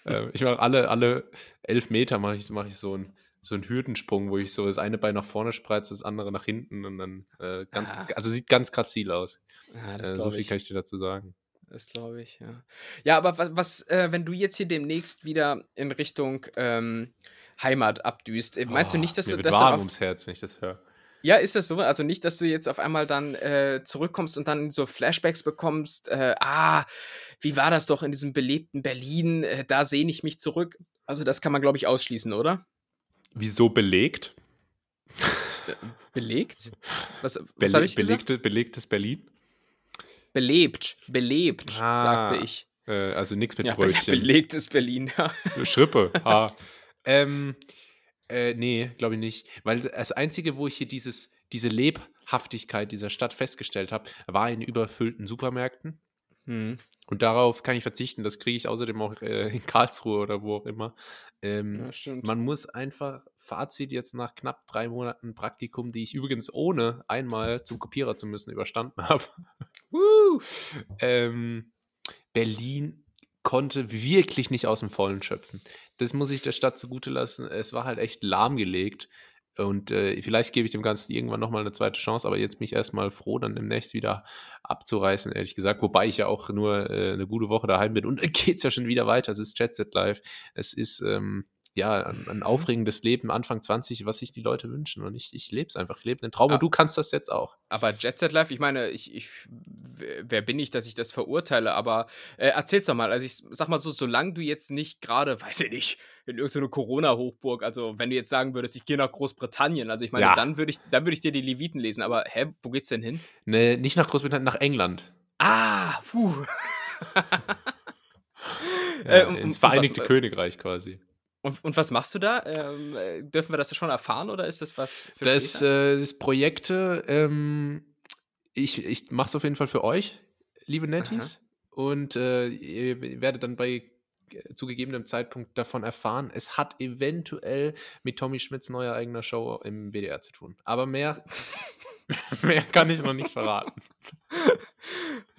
Äh, ich mache alle, alle elf Meter mache ich, mach ich so einen so einen Hürdensprung, wo ich so das eine Bein nach vorne spreize, das andere nach hinten und dann äh, ganz, ah. also sieht ganz grazil aus. Ah, äh, so viel ich. kann ich dir dazu sagen. Das glaube ich, ja. Ja, aber was, was äh, wenn du jetzt hier demnächst wieder in Richtung ähm, Heimat abdüst, äh, meinst oh, du nicht, dass du das warm ums Herz, wenn ich das höre? Ja, ist das so? Also nicht, dass du jetzt auf einmal dann äh, zurückkommst und dann so Flashbacks bekommst, äh, ah, wie war das doch in diesem belebten Berlin, äh, da sehne ich mich zurück. Also das kann man, glaube ich, ausschließen, oder? Wieso belegt? belegt? Was, was habe ich belegte, gesagt? Belegtes Berlin? Belebt, belebt, ah, sagte ich. Äh, also nichts mit ja, Brötchen. Belegtes Berlin, ja. Schrippe, ah. ähm, äh, nee, glaube ich nicht. Weil das Einzige, wo ich hier dieses, diese Lebhaftigkeit dieser Stadt festgestellt habe, war in überfüllten Supermärkten. Mhm. Und darauf kann ich verzichten. Das kriege ich außerdem auch äh, in Karlsruhe oder wo auch immer. Ähm, ja, man muss einfach, Fazit jetzt nach knapp drei Monaten Praktikum, die ich übrigens ohne einmal zum Kopierer zu müssen überstanden habe. ähm, Berlin konnte wirklich nicht aus dem Vollen schöpfen. Das muss ich der Stadt zugute lassen. Es war halt echt lahmgelegt. Und äh, vielleicht gebe ich dem Ganzen irgendwann nochmal eine zweite Chance, aber jetzt mich erstmal froh, dann demnächst wieder abzureißen, ehrlich gesagt. Wobei ich ja auch nur äh, eine gute Woche daheim bin und äh, geht es ja schon wieder weiter. Es ist Jet Set Live. Es ist ähm, ja, ein, ein, aufregendes Leben Anfang 20, was sich die Leute wünschen. Und ich, ich lebe es einfach. Ich lebe einen Traum. Und du kannst das jetzt auch. Aber Jet Set Live, ich meine, ich, ich, wer bin ich, dass ich das verurteile? Aber äh, erzähl's doch mal. Also, ich sag mal so, solange du jetzt nicht gerade, weiß ich nicht, in irgendeine Corona-Hochburg, also wenn du jetzt sagen würdest, ich gehe nach Großbritannien, also ich meine, ja. dann würde ich, würd ich dir die Leviten lesen. Aber hä, wo geht's denn hin? Nee, nicht nach Großbritannien, nach England. Ah, puh. ja, äh, ins Vereinigte was, Königreich quasi. Und, und was machst du da? Ähm, äh, dürfen wir das schon erfahren oder ist das was für Das, äh, das Projekte, ähm, ich, ich mache es auf jeden Fall für euch, liebe Netties. Aha. Und äh, ihr werdet dann bei äh, zu gegebenem Zeitpunkt davon erfahren. Es hat eventuell mit Tommy Schmidts neuer eigener Show im WDR zu tun. Aber mehr, mehr kann ich noch nicht verraten.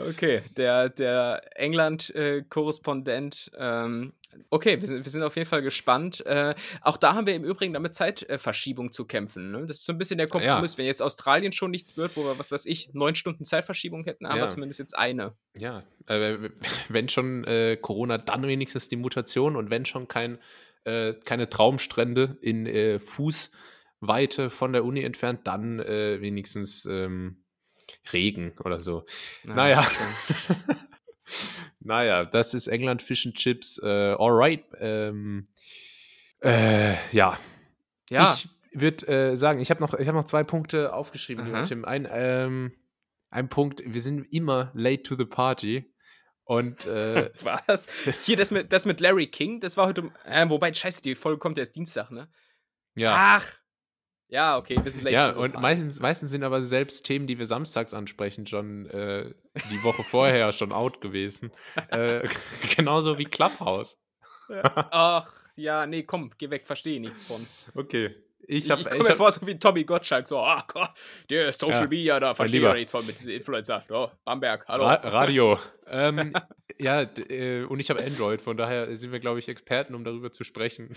Okay, der, der England-Korrespondent ähm, Okay, wir sind, wir sind auf jeden Fall gespannt. Äh, auch da haben wir im Übrigen damit Zeitverschiebung zu kämpfen. Ne? Das ist so ein bisschen der Kompromiss. Ja. Wenn jetzt Australien schon nichts wird, wo wir, was weiß ich, neun Stunden Zeitverschiebung hätten, haben ja. wir zumindest jetzt eine. Ja, äh, wenn schon äh, Corona, dann wenigstens die Mutation und wenn schon kein, äh, keine Traumstrände in äh, Fußweite von der Uni entfernt, dann äh, wenigstens ähm, Regen oder so. Na, naja. Naja, das ist England Fish and Chips. Äh, alright. Ähm, äh, ja. Ja. Ich würde äh, sagen, ich habe noch, hab noch zwei Punkte aufgeschrieben, lieber Tim. Ein, ähm, ein Punkt, wir sind immer late to the party. Und äh, was? Hier, das mit, das mit Larry King, das war heute. Äh, wobei, scheiße, die Folge kommt erst Dienstag, ne? Ja. Ach, ja, okay, wir sind late. Ja, und meistens, meistens sind aber selbst Themen, die wir samstags ansprechen, schon äh, die Woche vorher schon out gewesen. Äh, genauso wie Clubhouse. Ach, ja, nee, komm, geh weg, verstehe nichts von. Okay. Ich, ich, ich komme mir vor, so wie Tommy Gottschalk, so, ach Gott, der Social ja, Media, da verstehe ich nichts von mit diesen Influencer. Oh, Bamberg, hallo. Ra Radio. ähm, ja, äh, und ich habe Android, von daher sind wir, glaube ich, Experten, um darüber zu sprechen.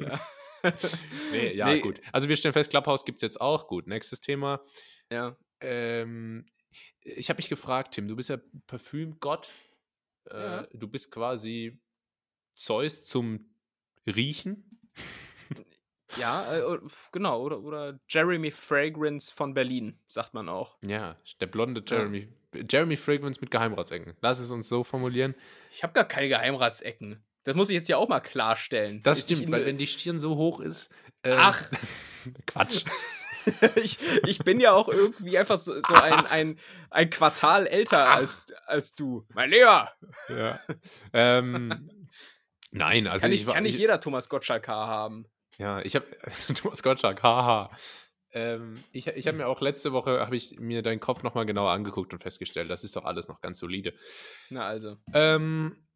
ja. nee, ja, nee. gut. Also wir stellen fest, Clubhouse gibt es jetzt auch. Gut, nächstes Thema. Ja. Ähm, ich habe mich gefragt, Tim, du bist ja Parfümgott. Äh, ja. Du bist quasi Zeus zum Riechen. Ja, äh, genau. Oder, oder Jeremy Fragrance von Berlin, sagt man auch. Ja, der blonde Jeremy. Ja. Jeremy Fragrance mit Geheimratsecken. Lass es uns so formulieren. Ich habe gar keine Geheimratsecken. Das muss ich jetzt ja auch mal klarstellen. Das stimmt, weil wenn die Stirn so hoch ist. Äh, Ach! Quatsch. ich, ich bin ja auch irgendwie einfach so, so ein, ein, ein Quartal älter als, als du. Mein Lieber! Ja. Ähm, nein, also. Kann, ich, ich kann nicht jeder Thomas Gottschalk haben. Ja, ich habe Thomas Gottschalk, haha. Ähm, ich ich habe mir auch letzte Woche, habe ich mir deinen Kopf nochmal genauer angeguckt und festgestellt, das ist doch alles noch ganz solide. Na also. Ähm,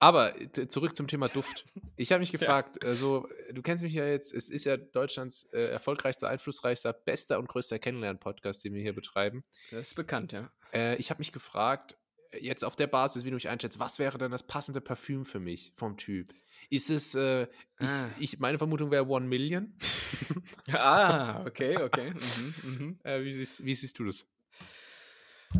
aber zurück zum Thema Duft. Ich habe mich gefragt, ja. also du kennst mich ja jetzt, es ist ja Deutschlands äh, erfolgreichster, einflussreichster, bester und größter Kennenlernen-Podcast, den wir hier betreiben. Das ist bekannt, ja. Äh, ich habe mich gefragt, jetzt auf der Basis, wie du mich einschätzt, was wäre denn das passende Parfüm für mich vom Typ? Ist es, äh, ich, ah. ich, meine Vermutung wäre One Million. ah, okay, okay. Mhm, mhm. Äh, wie, siehst, wie siehst du das?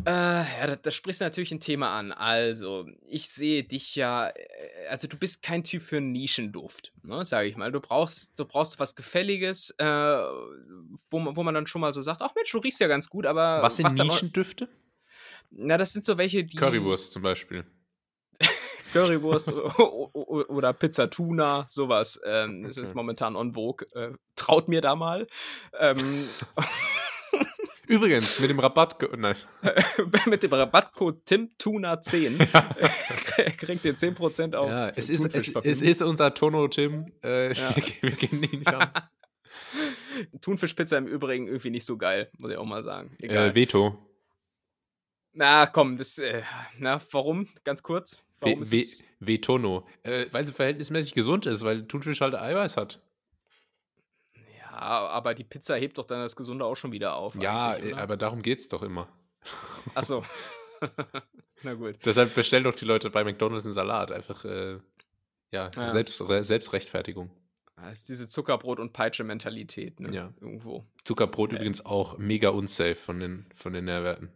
Äh, ja, da, da sprichst du natürlich ein Thema an. Also, ich sehe dich ja, äh, also du bist kein Typ für Nischenduft, ne, sage ich mal. Du brauchst, du brauchst was Gefälliges, äh, wo, man, wo man dann schon mal so sagt, ach Mensch, du riechst ja ganz gut, aber. Was sind was Nischendüfte? Na, das sind so welche, die. Currywurst zum Beispiel. Currywurst oder Pizza Tuna, sowas. Ähm, okay. ist momentan on vogue. Äh, traut mir da mal. Ähm, Übrigens, mit dem Rabattcode, nein. mit dem Rabattcode TimTuna10 kriegt ihr 10% auf. Ja, es ist, es, es, ist unser Tono Tim. Äh, ja. wir gehen ihn nicht an. Thunfischpizza im Übrigen irgendwie nicht so geil, muss ich auch mal sagen. Äh, Veto. Na komm, das, äh, na, warum? Ganz kurz. Warum v Vetono. Äh, weil sie verhältnismäßig gesund ist, weil Thunfisch halt Eiweiß hat. Aber die Pizza hebt doch dann das Gesunde auch schon wieder auf. Ja, aber darum geht's doch immer. Ach so. Na gut. Deshalb bestellen doch die Leute bei McDonalds einen Salat. Einfach, äh, ja, ja. Selbst, Selbstrechtfertigung. Das ist diese Zuckerbrot- und Peitsche-Mentalität, ne? Ja. Irgendwo. Zuckerbrot äh. übrigens auch mega unsafe von den, von den Nährwerten.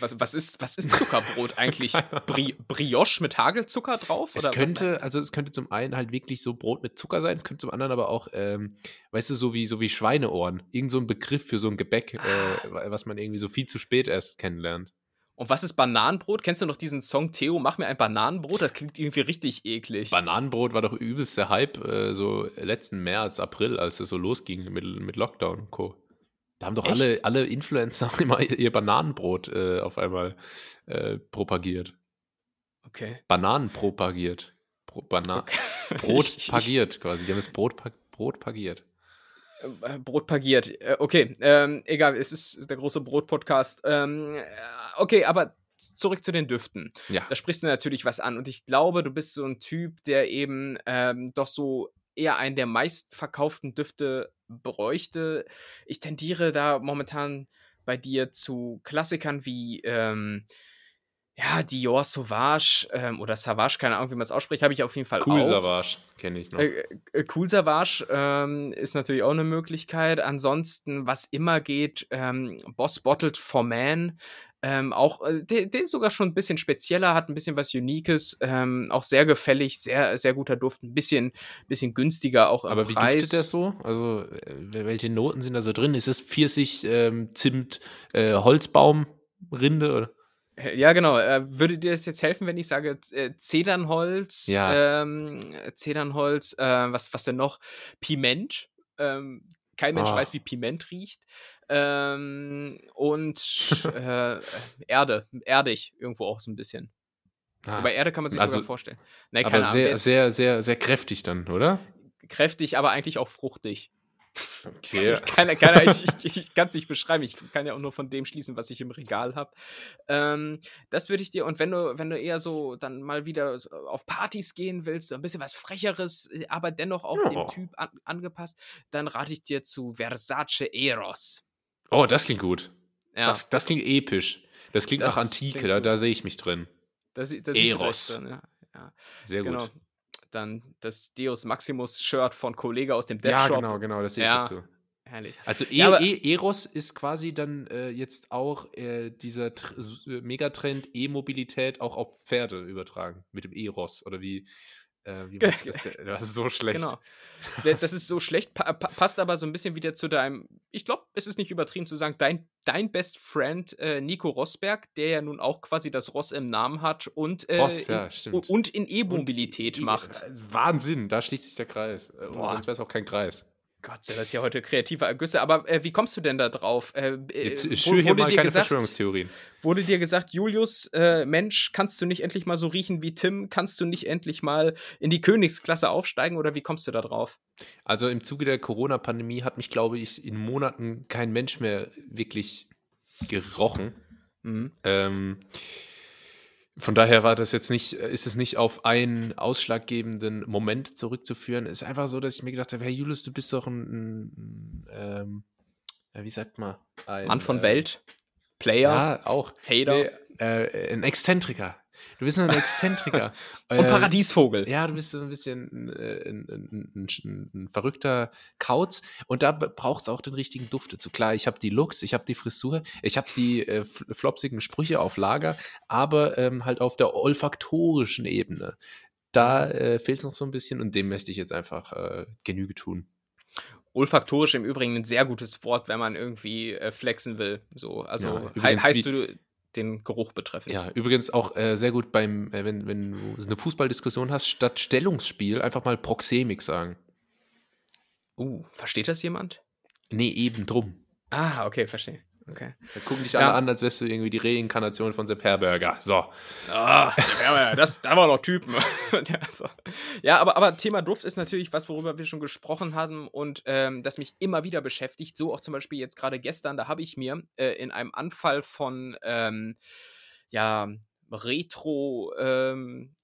Was, was, ist, was ist Zuckerbrot eigentlich? Bri Brioche mit Hagelzucker drauf? Es könnte, also es könnte zum einen halt wirklich so Brot mit Zucker sein, es könnte zum anderen aber auch, ähm, weißt du, so wie, so wie Schweineohren. Irgend so ein Begriff für so ein Gebäck, äh, ah. was man irgendwie so viel zu spät erst kennenlernt. Und was ist Bananenbrot? Kennst du noch diesen Song Theo, mach mir ein Bananenbrot? Das klingt irgendwie richtig eklig. Bananenbrot war doch übelst der Hype, äh, so letzten März, April, als es so losging mit, mit Lockdown und Co. Da haben doch alle, alle Influencer immer ihr Bananenbrot äh, auf einmal äh, propagiert. Okay. Bananen propagiert. Pro, Bana okay. Brot pagiert quasi. Die haben das Brot, Brot pagiert. Äh, Brot pagiert. Äh, okay, ähm, egal, es ist der große Brot-Podcast. Ähm, äh, okay, aber zurück zu den Düften. Ja. Da sprichst du natürlich was an. Und ich glaube, du bist so ein Typ, der eben ähm, doch so eher einen der meistverkauften Düfte bräuchte. Ich tendiere da momentan bei dir zu Klassikern wie ähm, ja, Dior Sauvage ähm, oder Savage, keine Ahnung, wie man es ausspricht, habe ich auf jeden Fall cool auch. Savage, kenne ich noch. Äh, äh, cool Savage ähm, ist natürlich auch eine Möglichkeit. Ansonsten, was immer geht, ähm, Boss Bottled for Man ähm, auch, äh, der, der, ist sogar schon ein bisschen spezieller, hat ein bisschen was Uniques, ähm, auch sehr gefällig, sehr, sehr guter Duft, ein bisschen, bisschen günstiger auch im Aber Preis. wie duftet der so? Also, äh, welche Noten sind da so drin? Ist es Pfirsich, ähm, Zimt, äh, Holzbaum, Rinde oder? Äh, ja, genau. Äh, würde dir das jetzt helfen, wenn ich sage Zedernholz, ja. ähm, Zedernholz, äh, was, was denn noch? Piment. Ähm, kein Mensch oh. weiß, wie Piment riecht. Ähm, und äh, Erde, erdig irgendwo auch so ein bisschen. Ah. Aber Erde kann man sich also, sogar vorstellen. Nee, aber sehr, Ahnung, sehr, sehr, sehr kräftig dann, oder? Kräftig, aber eigentlich auch fruchtig. Okay. Ich kann, kann, ich, ich, ich es nicht beschreiben. Ich kann ja auch nur von dem schließen, was ich im Regal habe. Ähm, das würde ich dir, und wenn du, wenn du eher so dann mal wieder auf Partys gehen willst, so ein bisschen was Frecheres, äh, aber dennoch auch ja. dem Typ an, angepasst, dann rate ich dir zu Versace Eros. Oh, das klingt gut. Ja. Das, das klingt episch. Das klingt das nach Antike, da, da sehe ich mich drin. Das, das Eros. Drin, ja. ja. Sehr genau. gut. Dann das Deus Maximus Shirt von Kollege aus dem Death Ja, Shop. genau, genau, das sehe ich ja. dazu. Herrlich. Also e ja, e Eros ist quasi dann äh, jetzt auch äh, dieser äh, Megatrend E-Mobilität auch auf Pferde übertragen mit dem Eros oder wie äh, wie das, das, ist so schlecht. Genau. Das ist so schlecht, pa passt aber so ein bisschen wieder zu deinem, ich glaube, es ist nicht übertrieben zu sagen, dein, dein Best Friend äh, Nico Rosberg, der ja nun auch quasi das Ross im Namen hat und, äh, Ross, ja, in, und in E-Mobilität macht. Wahnsinn, da schließt sich der Kreis. Äh, sonst wäre es auch kein Kreis. Gott, das ist ja heute kreative Ergüsse. Aber äh, wie kommst du denn da drauf? Äh, äh Jetzt schür hier mal keine gesagt, Verschwörungstheorien. Wurde dir gesagt, Julius, äh, Mensch, kannst du nicht endlich mal so riechen wie Tim? Kannst du nicht endlich mal in die Königsklasse aufsteigen? Oder wie kommst du da drauf? Also im Zuge der Corona-Pandemie hat mich, glaube ich, in Monaten kein Mensch mehr wirklich gerochen. Mhm. Ähm, von daher war das jetzt nicht, ist es nicht auf einen ausschlaggebenden Moment zurückzuführen. Es ist einfach so, dass ich mir gedacht habe, hey Julius, du bist doch ein, ein, ein ähm, wie sagt man? Ein, Mann von äh, Welt, Player, ja, auch. Hater. Nee, äh, ein Exzentriker. Du bist ein Exzentriker. Und ähm, Paradiesvogel. Ja, du bist so ein bisschen äh, ein, ein, ein, ein verrückter Kauz. Und da braucht es auch den richtigen Duft dazu. Klar, ich habe die Looks, ich habe die Frisur, ich habe die äh, flopsigen Sprüche auf Lager, aber ähm, halt auf der olfaktorischen Ebene. Da äh, fehlt es noch so ein bisschen und dem möchte ich jetzt einfach äh, Genüge tun. Olfaktorisch im Übrigen ein sehr gutes Wort, wenn man irgendwie äh, flexen will. So, also ja, he heißt du den Geruch betreffen. Ja, übrigens auch äh, sehr gut beim, äh, wenn, wenn du eine Fußballdiskussion hast, statt Stellungsspiel einfach mal Proxemik sagen. Uh, versteht das jemand? Nee, eben drum. Ah, okay, verstehe. Okay. Da gucken dich alle an, als wärst du irgendwie die Reinkarnation von Sepp Herberger. So. Ah, Herberger, das, da war noch Typen. ja, so. ja, aber, aber Thema Duft ist natürlich was, worüber wir schon gesprochen haben und ähm, das mich immer wieder beschäftigt. So auch zum Beispiel jetzt gerade gestern, da habe ich mir äh, in einem Anfall von ähm, ja, Retro, ähm,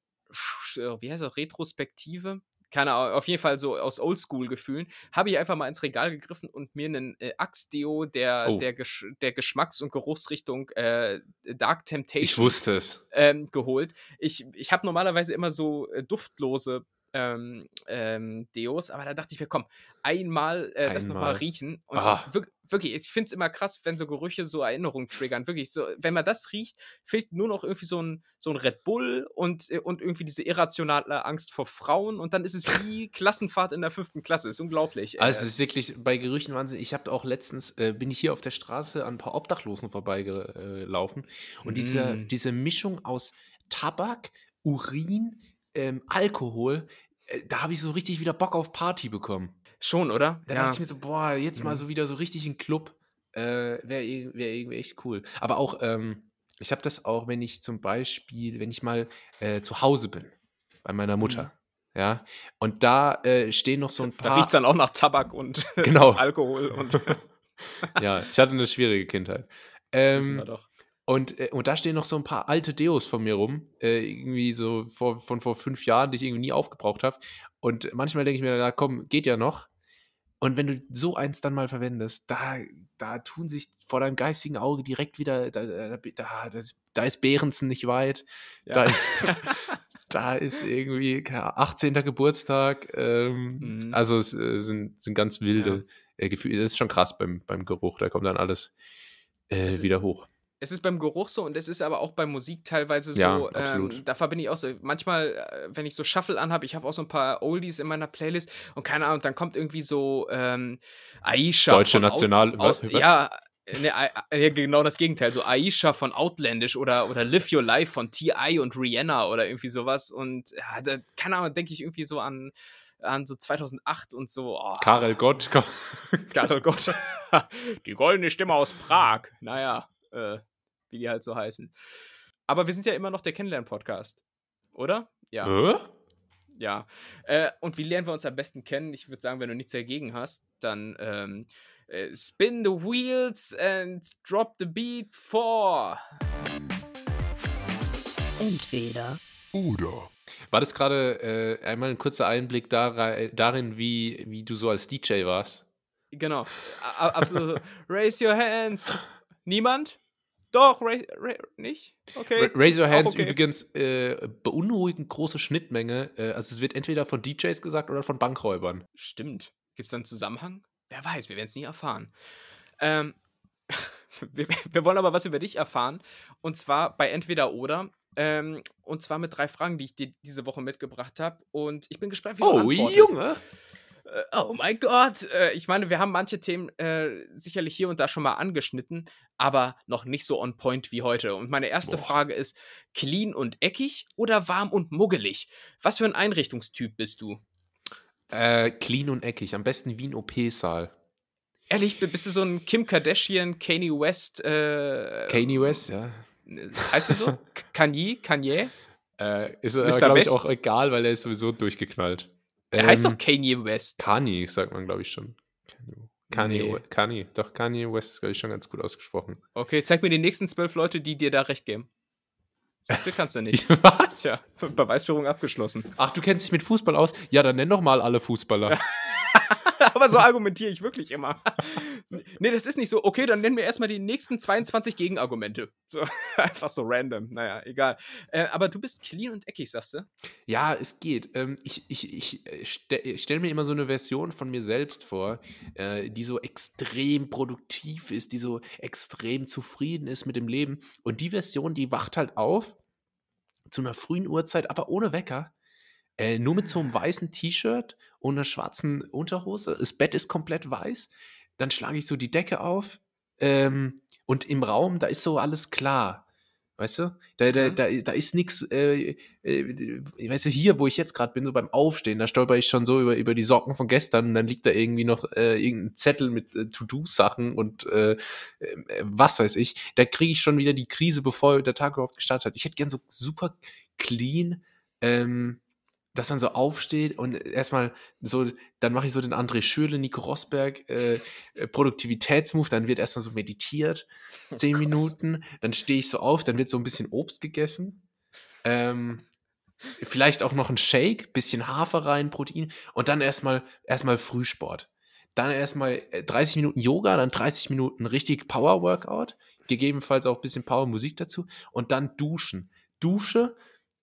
wie heißt das, Retrospektive? Keine Ahnung, auf jeden Fall so aus Oldschool-Gefühlen, habe ich einfach mal ins Regal gegriffen und mir einen äh, Axe-Deo der, oh. der, Gesch der Geschmacks- und Geruchsrichtung äh, Dark Temptation ich wusste es. Ähm, geholt. Ich, ich habe normalerweise immer so äh, duftlose ähm, ähm, Deos, aber da dachte ich mir, komm, einmal äh, das nochmal riechen. Und ah. wirklich, ich finde es immer krass, wenn so Gerüche so Erinnerungen triggern. Wirklich, so, wenn man das riecht, fehlt nur noch irgendwie so ein, so ein Red Bull und, äh, und irgendwie diese irrationale Angst vor Frauen und dann ist es wie Klassenfahrt in der fünften Klasse. Ist unglaublich. Also es ist wirklich bei Gerüchen Wahnsinn. Ich habe auch letztens, äh, bin ich hier auf der Straße an ein paar Obdachlosen vorbeigelaufen und mm. diese, diese Mischung aus Tabak, Urin, ähm, Alkohol, äh, da habe ich so richtig wieder Bock auf Party bekommen. Schon, oder? Da ja. dachte ich mir so, boah, jetzt mhm. mal so wieder so richtig ein Club. Äh, Wäre wär irgendwie echt cool. Aber auch, ähm, ich habe das auch, wenn ich zum Beispiel, wenn ich mal äh, zu Hause bin, bei meiner Mutter. Mhm. Ja, und da äh, stehen noch so ein paar. Da riecht es dann auch nach Tabak und genau. Alkohol und. ja, ich hatte eine schwierige Kindheit. Ähm, wir doch. Und, äh, und da stehen noch so ein paar alte Deos von mir rum, äh, irgendwie so vor, von vor fünf Jahren, die ich irgendwie nie aufgebraucht habe. Und manchmal denke ich mir, da komm, geht ja noch. Und wenn du so eins dann mal verwendest, da, da tun sich vor deinem geistigen Auge direkt wieder, da, da, da, ist Behrensen nicht weit, ja. da, ist, da ist irgendwie 18. Geburtstag. Ähm, mhm. Also es äh, sind, sind ganz wilde ja. äh, Gefühle. Das ist schon krass beim, beim Geruch, da kommt dann alles äh, wieder hoch es ist beim Geruch so und es ist aber auch bei Musik teilweise so. Ja, ähm, da verbinde ich auch so, manchmal, äh, wenn ich so Shuffle anhabe, ich habe auch so ein paar Oldies in meiner Playlist und keine Ahnung, dann kommt irgendwie so ähm, Aisha. Deutsche National. Out, was, was? Ja, Ne, genau das Gegenteil. So Aisha von Outlandish oder, oder Live Your Life von T.I. und Rihanna oder irgendwie sowas. Und ja, da, keine Ahnung, denke ich irgendwie so an, an so 2008 und so. Oh. Karel Gott. Karel Gott. Die goldene Stimme aus Prag. Naja, äh, wie die halt so heißen. Aber wir sind ja immer noch der Kennenlern-Podcast, oder? Ja. Äh? Ja. Äh, und wie lernen wir uns am besten kennen? Ich würde sagen, wenn du nichts dagegen hast, dann ähm, äh, spin the wheels and drop the beat for. Entweder oder. War das gerade äh, einmal ein kurzer Einblick darin, wie, wie du so als DJ warst? Genau. Absolut. Raise your hand. Niemand? Doch, Ra Ra nicht? Okay. Raise Your Hands okay. übrigens äh, beunruhigend große Schnittmenge. Äh, also es wird entweder von DJs gesagt oder von Bankräubern. Stimmt. Gibt es da einen Zusammenhang? Wer weiß, wir werden es nie erfahren. Ähm, wir, wir, wollen aber was über dich erfahren. Und zwar bei Entweder oder. Ähm, und zwar mit drei Fragen, die ich dir diese Woche mitgebracht habe. Und ich bin gespannt, wie du. Oh, Junge! Äh, oh mein Gott! Äh, ich meine, wir haben manche Themen äh, sicherlich hier und da schon mal angeschnitten, aber noch nicht so on point wie heute. Und meine erste Boah. Frage ist: clean und eckig oder warm und muggelig? Was für ein Einrichtungstyp bist du? Äh, clean und eckig. Am besten wie ein OP-Saal. Ehrlich, bist du so ein Kim Kardashian, Kanye West? Äh, Kanye West, ja. Heißt er so? Kanye? Kanye? Äh, ist er, glaube ich, auch egal, weil er ist sowieso durchgeknallt. Er ähm, heißt doch Kanye West. Kanye, sagt man, glaube ich, schon. Kanye, nee. Kanye, doch Kanye West ist, glaube ich, schon ganz gut ausgesprochen. Okay, zeig mir die nächsten zwölf Leute, die dir da recht geben. Siehst du, kannst du nicht. Was? Tja, Beweisführung abgeschlossen. Ach, du kennst dich mit Fußball aus? Ja, dann nenn doch mal alle Fußballer. Aber so argumentiere ich wirklich immer. nee, das ist nicht so. Okay, dann nennen wir erstmal die nächsten 22 Gegenargumente. So, einfach so random. Naja, egal. Äh, aber du bist clean und eckig, sagst du? Ja, es geht. Ähm, ich ich, ich äh, ste stelle mir immer so eine Version von mir selbst vor, äh, die so extrem produktiv ist, die so extrem zufrieden ist mit dem Leben. Und die Version, die wacht halt auf zu einer frühen Uhrzeit, aber ohne Wecker äh, nur mit so einem weißen T-Shirt und einer schwarzen Unterhose. Das Bett ist komplett weiß. Dann schlage ich so die Decke auf ähm, und im Raum, da ist so alles klar. Weißt du? Da, da, mhm. da, da ist nichts, äh, äh, weißt du, hier, wo ich jetzt gerade bin, so beim Aufstehen, da stolper ich schon so über, über die Socken von gestern und dann liegt da irgendwie noch äh, irgendein Zettel mit äh, To-Do-Sachen und äh, äh, was weiß ich. Da kriege ich schon wieder die Krise, bevor der Tag überhaupt gestartet hat. Ich hätte gern so super clean, ähm, dass man so aufsteht und erstmal so, dann mache ich so den André Schürle, Nico Rosberg, äh, äh Produktivitätsmove, dann wird erstmal so meditiert, oh zehn oh Minuten, dann stehe ich so auf, dann wird so ein bisschen Obst gegessen, ähm, vielleicht auch noch ein Shake, bisschen Hafer rein, Protein und dann erstmal erstmal Frühsport. Dann erstmal 30 äh, Minuten Yoga, dann 30 Minuten richtig Power Workout, gegebenenfalls auch ein bisschen Power Musik dazu und dann duschen. Dusche,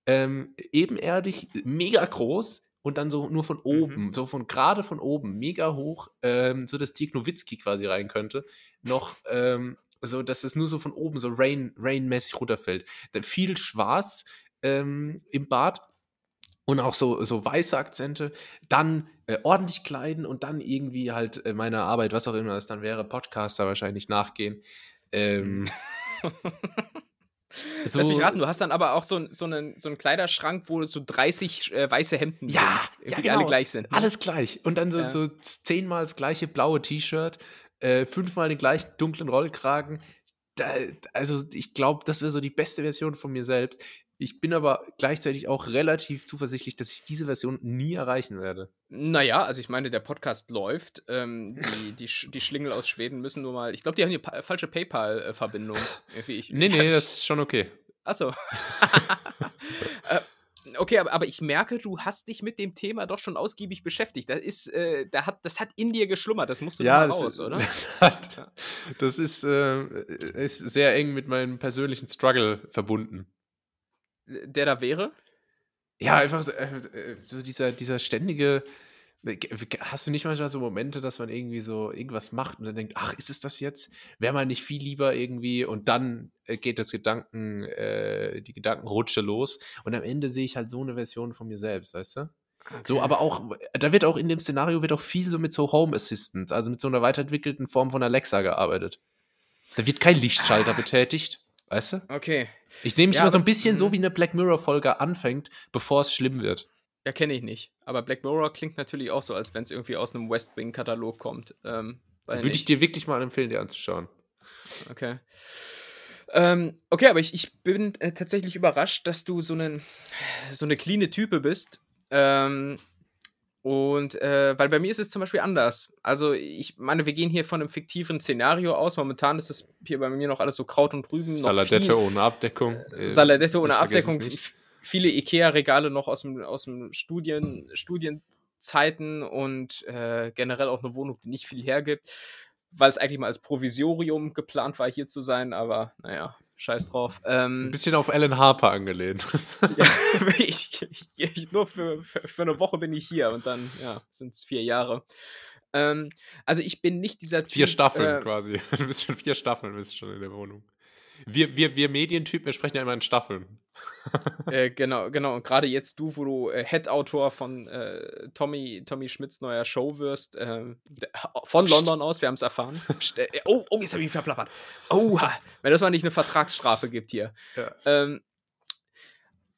ähm, ebenerdig, mega groß und dann so nur von oben, mhm. so von gerade von oben, mega hoch, ähm, so dass Dirk Nowitzki quasi rein könnte, noch ähm, so, dass es nur so von oben so Rain, Rain-mäßig runterfällt. Dann viel schwarz ähm, im Bad und auch so, so weiße Akzente, dann äh, ordentlich kleiden und dann irgendwie halt äh, meiner Arbeit, was auch immer es dann wäre, Podcaster wahrscheinlich nachgehen. Ähm, So, Lass mich raten, du hast dann aber auch so, so, einen, so einen Kleiderschrank, wo so 30 äh, weiße Hemden ja, sind, ja, genau. alle gleich sind. Ne? Alles gleich. Und dann so, ja. so zehnmal das gleiche blaue T-Shirt, äh, fünfmal den gleichen dunklen Rollkragen. Da, also ich glaube, das wäre so die beste Version von mir selbst. Ich bin aber gleichzeitig auch relativ zuversichtlich, dass ich diese Version nie erreichen werde. Naja, also ich meine, der Podcast läuft. Ähm, die, die, die Schlingel aus Schweden müssen nur mal. Ich glaube, die haben eine falsche PayPal-Verbindung. nee, nee, das ist schon okay. Achso. äh, okay, aber, aber ich merke, du hast dich mit dem Thema doch schon ausgiebig beschäftigt. Das ist, äh, da hat, das hat in dir geschlummert, das musst du ja, mal raus, oder? Das, hat, das ist, äh, ist sehr eng mit meinem persönlichen Struggle verbunden der da wäre? Ja, einfach so, äh, so dieser, dieser ständige. Hast du nicht manchmal so Momente, dass man irgendwie so irgendwas macht und dann denkt, ach, ist es das jetzt? Wäre man nicht viel lieber irgendwie und dann äh, geht das Gedanken, äh, die Gedankenrutsche los und am Ende sehe ich halt so eine Version von mir selbst, weißt du? Okay. So, aber auch, da wird auch in dem Szenario wird auch viel so mit so Home Assistant, also mit so einer weiterentwickelten Form von Alexa gearbeitet. Da wird kein Lichtschalter ah. betätigt, weißt du? Okay. Ich sehe mich ja, immer so ein bisschen so, mhm. wie eine Black Mirror-Folge anfängt, bevor es schlimm wird. Ja, kenne ich nicht. Aber Black Mirror klingt natürlich auch so, als wenn es irgendwie aus einem West Wing-Katalog kommt. Ähm, Würde ich dir wirklich mal empfehlen, dir anzuschauen. Okay. Ähm, okay, aber ich, ich bin äh, tatsächlich überrascht, dass du so, einen, so eine cleane Type bist. Ähm, und äh, weil bei mir ist es zum Beispiel anders. Also ich meine, wir gehen hier von einem fiktiven Szenario aus. Momentan ist es hier bei mir noch alles so Kraut und Rüben. Saladette ohne Abdeckung. Äh, Saladette ohne Abdeckung. Viele Ikea-Regale noch aus dem, aus dem Studien, Studienzeiten und äh, generell auch eine Wohnung, die nicht viel hergibt. Weil es eigentlich mal als Provisorium geplant war, hier zu sein. Aber naja, Scheiß drauf. Ähm, Ein bisschen auf Alan Harper angelehnt. ja, ich, ich, nur für, für, für, eine Woche bin ich hier und dann ja, sind es vier Jahre. Ähm, also ich bin nicht dieser Typ. Vier Staffeln äh, quasi. Du bist schon vier Staffeln, bist schon in der Wohnung. Wir, wir, wir Medientypen, wir sprechen ja immer in Staffeln. äh, genau, genau. Und gerade jetzt du, wo du äh, Head-Autor von äh, Tommy, Tommy Schmidts neuer Show wirst, äh, von Psst. London aus, wir haben es erfahren. Psst, äh, oh, oh, jetzt habe ich mich verplappert. Oha, wenn das mal nicht eine Vertragsstrafe gibt hier. Ja. Ähm,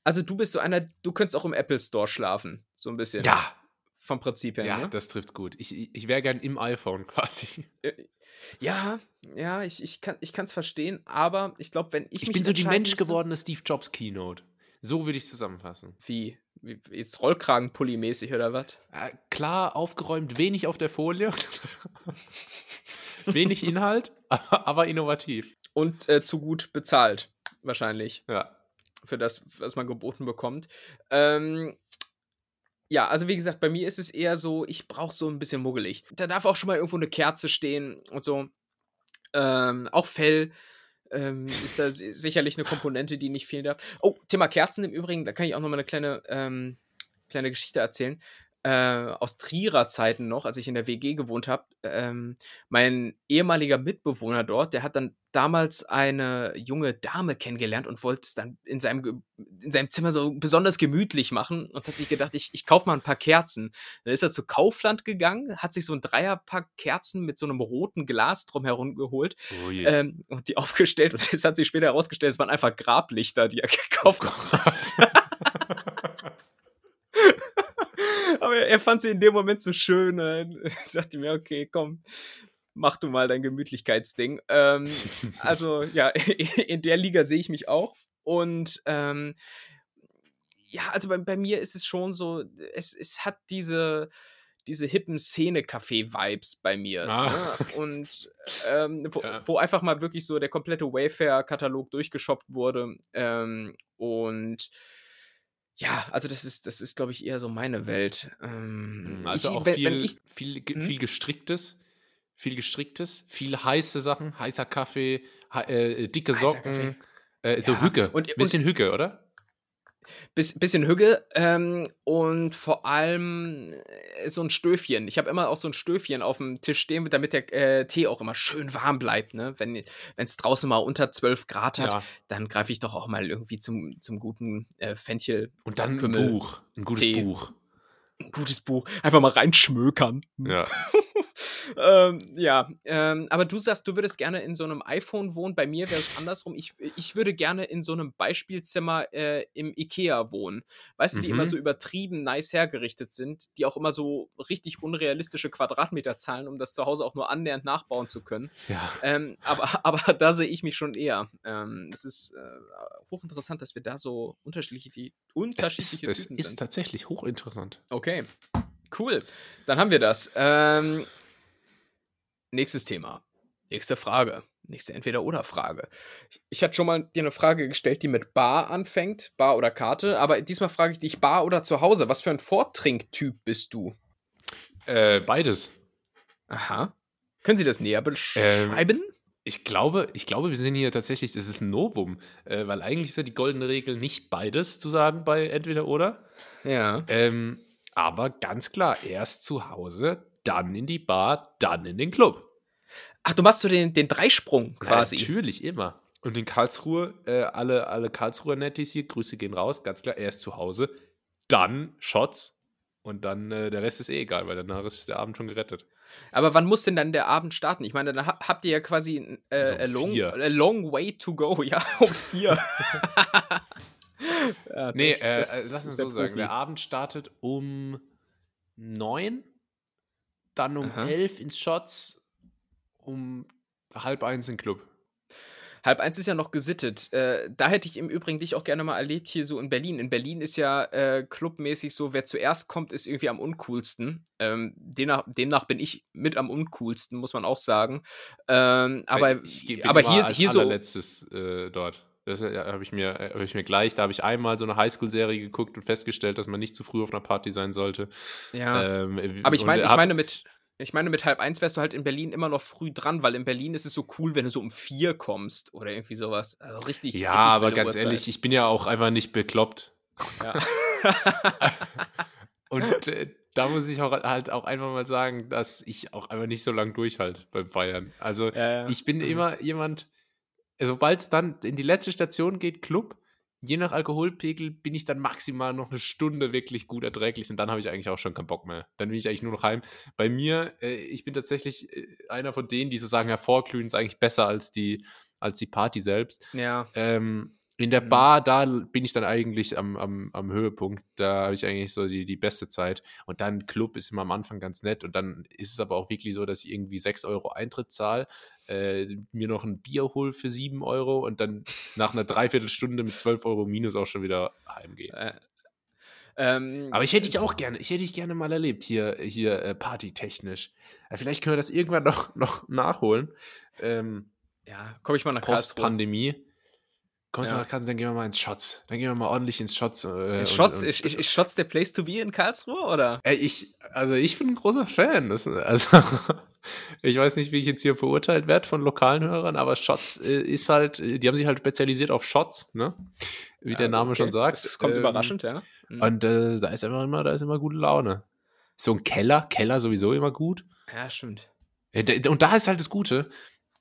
also du bist so einer, du könntest auch im Apple Store schlafen, so ein bisschen. Ja, vom Prinzip her. Ja, ne? das trifft gut. Ich, ich wäre gern im iPhone quasi. Äh, ja, ja, ich, ich kann es verstehen, aber ich glaube, wenn ich Ich bin so die Mensch müsste- gewordene Steve Jobs Keynote. So würde ich es zusammenfassen. Wie? Wie- Jetzt Rollkragenpulli-mäßig oder was? Äh, klar aufgeräumt, wenig auf der Folie. wenig Inhalt, aber, aber innovativ. Und äh, zu gut bezahlt, wahrscheinlich, Ja. für das, was man geboten bekommt. Ähm, ja, also wie gesagt, bei mir ist es eher so, ich brauche so ein bisschen muggelig. Da darf auch schon mal irgendwo eine Kerze stehen und so. Ähm, auch Fell ähm, ist da si- sicherlich eine Komponente, die nicht fehlen darf. Oh, Thema Kerzen im Übrigen, da kann ich auch noch mal eine kleine, ähm, kleine Geschichte erzählen. Äh, aus Trierer Zeiten noch, als ich in der WG gewohnt habe. Ähm, mein ehemaliger Mitbewohner dort, der hat dann damals eine junge Dame kennengelernt und wollte es dann in seinem, in seinem Zimmer so besonders gemütlich machen und hat sich gedacht, ich, ich kaufe mal ein paar Kerzen. Dann ist er zu Kaufland gegangen, hat sich so ein Dreierpack Kerzen mit so einem roten Glas drumherum geholt Oh ähm, und die aufgestellt und es hat sich später herausgestellt, es waren einfach Grablichter, die er gekauft hat. Aber er, er fand sie in dem Moment so schön. Äh, dachte mir, okay, komm, mach du mal dein Gemütlichkeitsding. Ähm, also ja, in der Liga sehe ich mich auch. Und ähm, ja, also bei, bei mir ist es schon so, es, es hat diese, diese hippen Szene-Café-Vibes bei mir. Ah. Ne? Und ähm, wo, Ja. wo einfach mal wirklich so der komplette Wayfair-Katalog durchgeshoppt wurde. Ähm, und ja, also das ist, das ist, glaube ich, eher so meine Welt. Ähm, Also ich, auch wenn, viel, wenn ich, viel, Hm? viel gestricktes. Viel gestricktes, viel heiße Sachen, heißer Kaffee, hei- äh, dicke Heißer Socken, äh, so Ja, Hücke. und- bisschen Hücke, oder? Biss, bisschen Hügge ähm, und vor allem äh, so ein Stöfchen. Ich habe immer auch so ein Stöfchen auf dem Tisch stehen, damit der äh, Tee auch immer schön warm bleibt. Ne? Wenn es draußen mal unter 12 Grad hat, Ja. dann greife ich doch auch mal irgendwie zum, zum guten äh, Fenchel. Und dann ein Kümmel, Buch. Ein gutes Tee. Buch. Ein gutes Buch. Einfach mal reinschmökern. Ja. ähm, ja, ähm, aber du sagst, du würdest gerne in so einem iPhone wohnen. Bei mir wäre es andersrum. Ich, ich würde gerne in so einem Beispielzimmer äh, im Ikea wohnen. Weißt du, die immer Mhm. so übertrieben nice hergerichtet sind, die auch immer so richtig unrealistische Quadratmeter zahlen, um das zu Hause auch nur annähernd nachbauen zu können. ja. Ähm, aber, aber da sehe ich mich schon eher. Ähm, es ist äh, hochinteressant, dass wir da so unterschiedliche, Es ist, unterschiedliche es Typen ist sind. tatsächlich hochinteressant. Okay, cool. Dann haben wir das. Ähm, nächstes Thema. Nächste Frage. Nächste Entweder-Oder-Frage. Ich, ich hatte schon mal dir eine Frage gestellt, die mit Bar anfängt, Bar oder Karte, aber diesmal frage ich dich Bar oder zu Hause. Was für ein Vortrinktyp bist du? Äh, beides. Aha. Können Sie das näher beschreiben? Ich glaube, ich glaube, wir sind hier tatsächlich, es ist ein Novum, äh, weil eigentlich ist ja die goldene Regel nicht beides zu sagen bei entweder oder. ja. Ähm, aber ganz klar, erst zu Hause, dann in die Bar, dann in den Club. Ach, du machst so den, den Dreisprung quasi. Natürlich immer. Und in Karlsruhe, äh, alle, alle Karlsruher Nettis hier, Grüße gehen raus, ganz klar, erst zu Hause, dann Shots und dann äh, der Rest ist eh egal, weil danach ist der Abend schon gerettet. Aber wann muss denn dann der Abend starten? Ich meine, da ha- habt ihr ja quasi äh, So a, long, a long way to go. Ja, um vier. ja, Nee, äh, äh, lass uns ist der so sagen, Profi. der Abend startet um neun, dann um Aha. elf ins Shots, um halb eins in Club. Halb eins ist ja noch gesittet. Äh, da hätte ich im Übrigen dich auch gerne mal erlebt, hier so in Berlin. In Berlin ist ja äh, clubmäßig so, wer zuerst kommt, ist irgendwie am uncoolsten. Ähm, demnach, demnach bin ich mit am uncoolsten, muss man auch sagen. Ähm, aber aber hier, hier so. allerletztes äh, dort. Das äh, habe ich, mir, äh, hab ich mir gleich, da habe ich einmal so eine Highschool-Serie geguckt und festgestellt, dass man nicht zu früh auf einer Party sein sollte. Ja. Ähm, äh, Aber ich und meine, ich meine mit, ich meine mit halb eins wärst du halt in Berlin immer noch früh dran, weil in Berlin ist es so cool, wenn du so um vier kommst oder irgendwie sowas. Also richtig. Ja, richtig aber ganz Uhrzeit. ehrlich, ich bin ja auch einfach nicht bekloppt. Ja. Und äh, da muss ich auch halt auch einfach mal sagen, dass ich auch einfach nicht so lange durchhalte beim Feiern. Also ja, ja. ich bin Mhm. immer jemand, sobald es dann in die letzte Station geht, Club, je nach Alkoholpegel bin ich dann maximal noch eine Stunde wirklich gut erträglich und dann habe ich eigentlich auch schon keinen Bock mehr. Dann bin ich eigentlich nur noch heim. Bei mir, äh, ich bin tatsächlich äh, einer von denen, die so sagen, ja, Vorglühen ist eigentlich besser als die, als die Party selbst. Ja. Ähm, In der mhm. Bar, da bin ich dann eigentlich am, am, am Höhepunkt. Da habe ich eigentlich so die, die beste Zeit. Und dann Club ist immer am Anfang ganz nett. Und dann ist es aber auch wirklich so, dass ich irgendwie 6 Euro Eintritt zahle, äh, mir noch ein Bier hole für 7 Euro und dann nach einer Dreiviertelstunde mit 12 Euro minus auch schon wieder heimgehe. Äh, ähm, aber ich hätte dich auch gerne, ich hätte dich gerne mal erlebt, hier, hier äh, partytechnisch. Ja, vielleicht können wir das irgendwann noch, noch nachholen. Ähm, ja, komme ich mal nach Post-Pandemie. Kommst ja. du nach Karlsruhe, dann gehen wir mal ins Shots. Dann gehen wir mal ordentlich ins Shots. Äh, Shots? Und, und, ist, ist, Shots der Place to be in Karlsruhe, oder? Äh, ich, also ich bin ein großer Fan. Das, also, ich weiß nicht, wie ich jetzt hier verurteilt werde von lokalen Hörern, aber Shots äh, ist halt, die haben sich halt spezialisiert auf Shots, ne? Wie ja, der Name okay. schon sagt. Das kommt ähm, überraschend, ja. Mhm. Und äh, da ist einfach immer, da ist immer gute Laune. So ein Keller, Keller sowieso immer gut. Ja, stimmt. Äh, und da ist halt das Gute,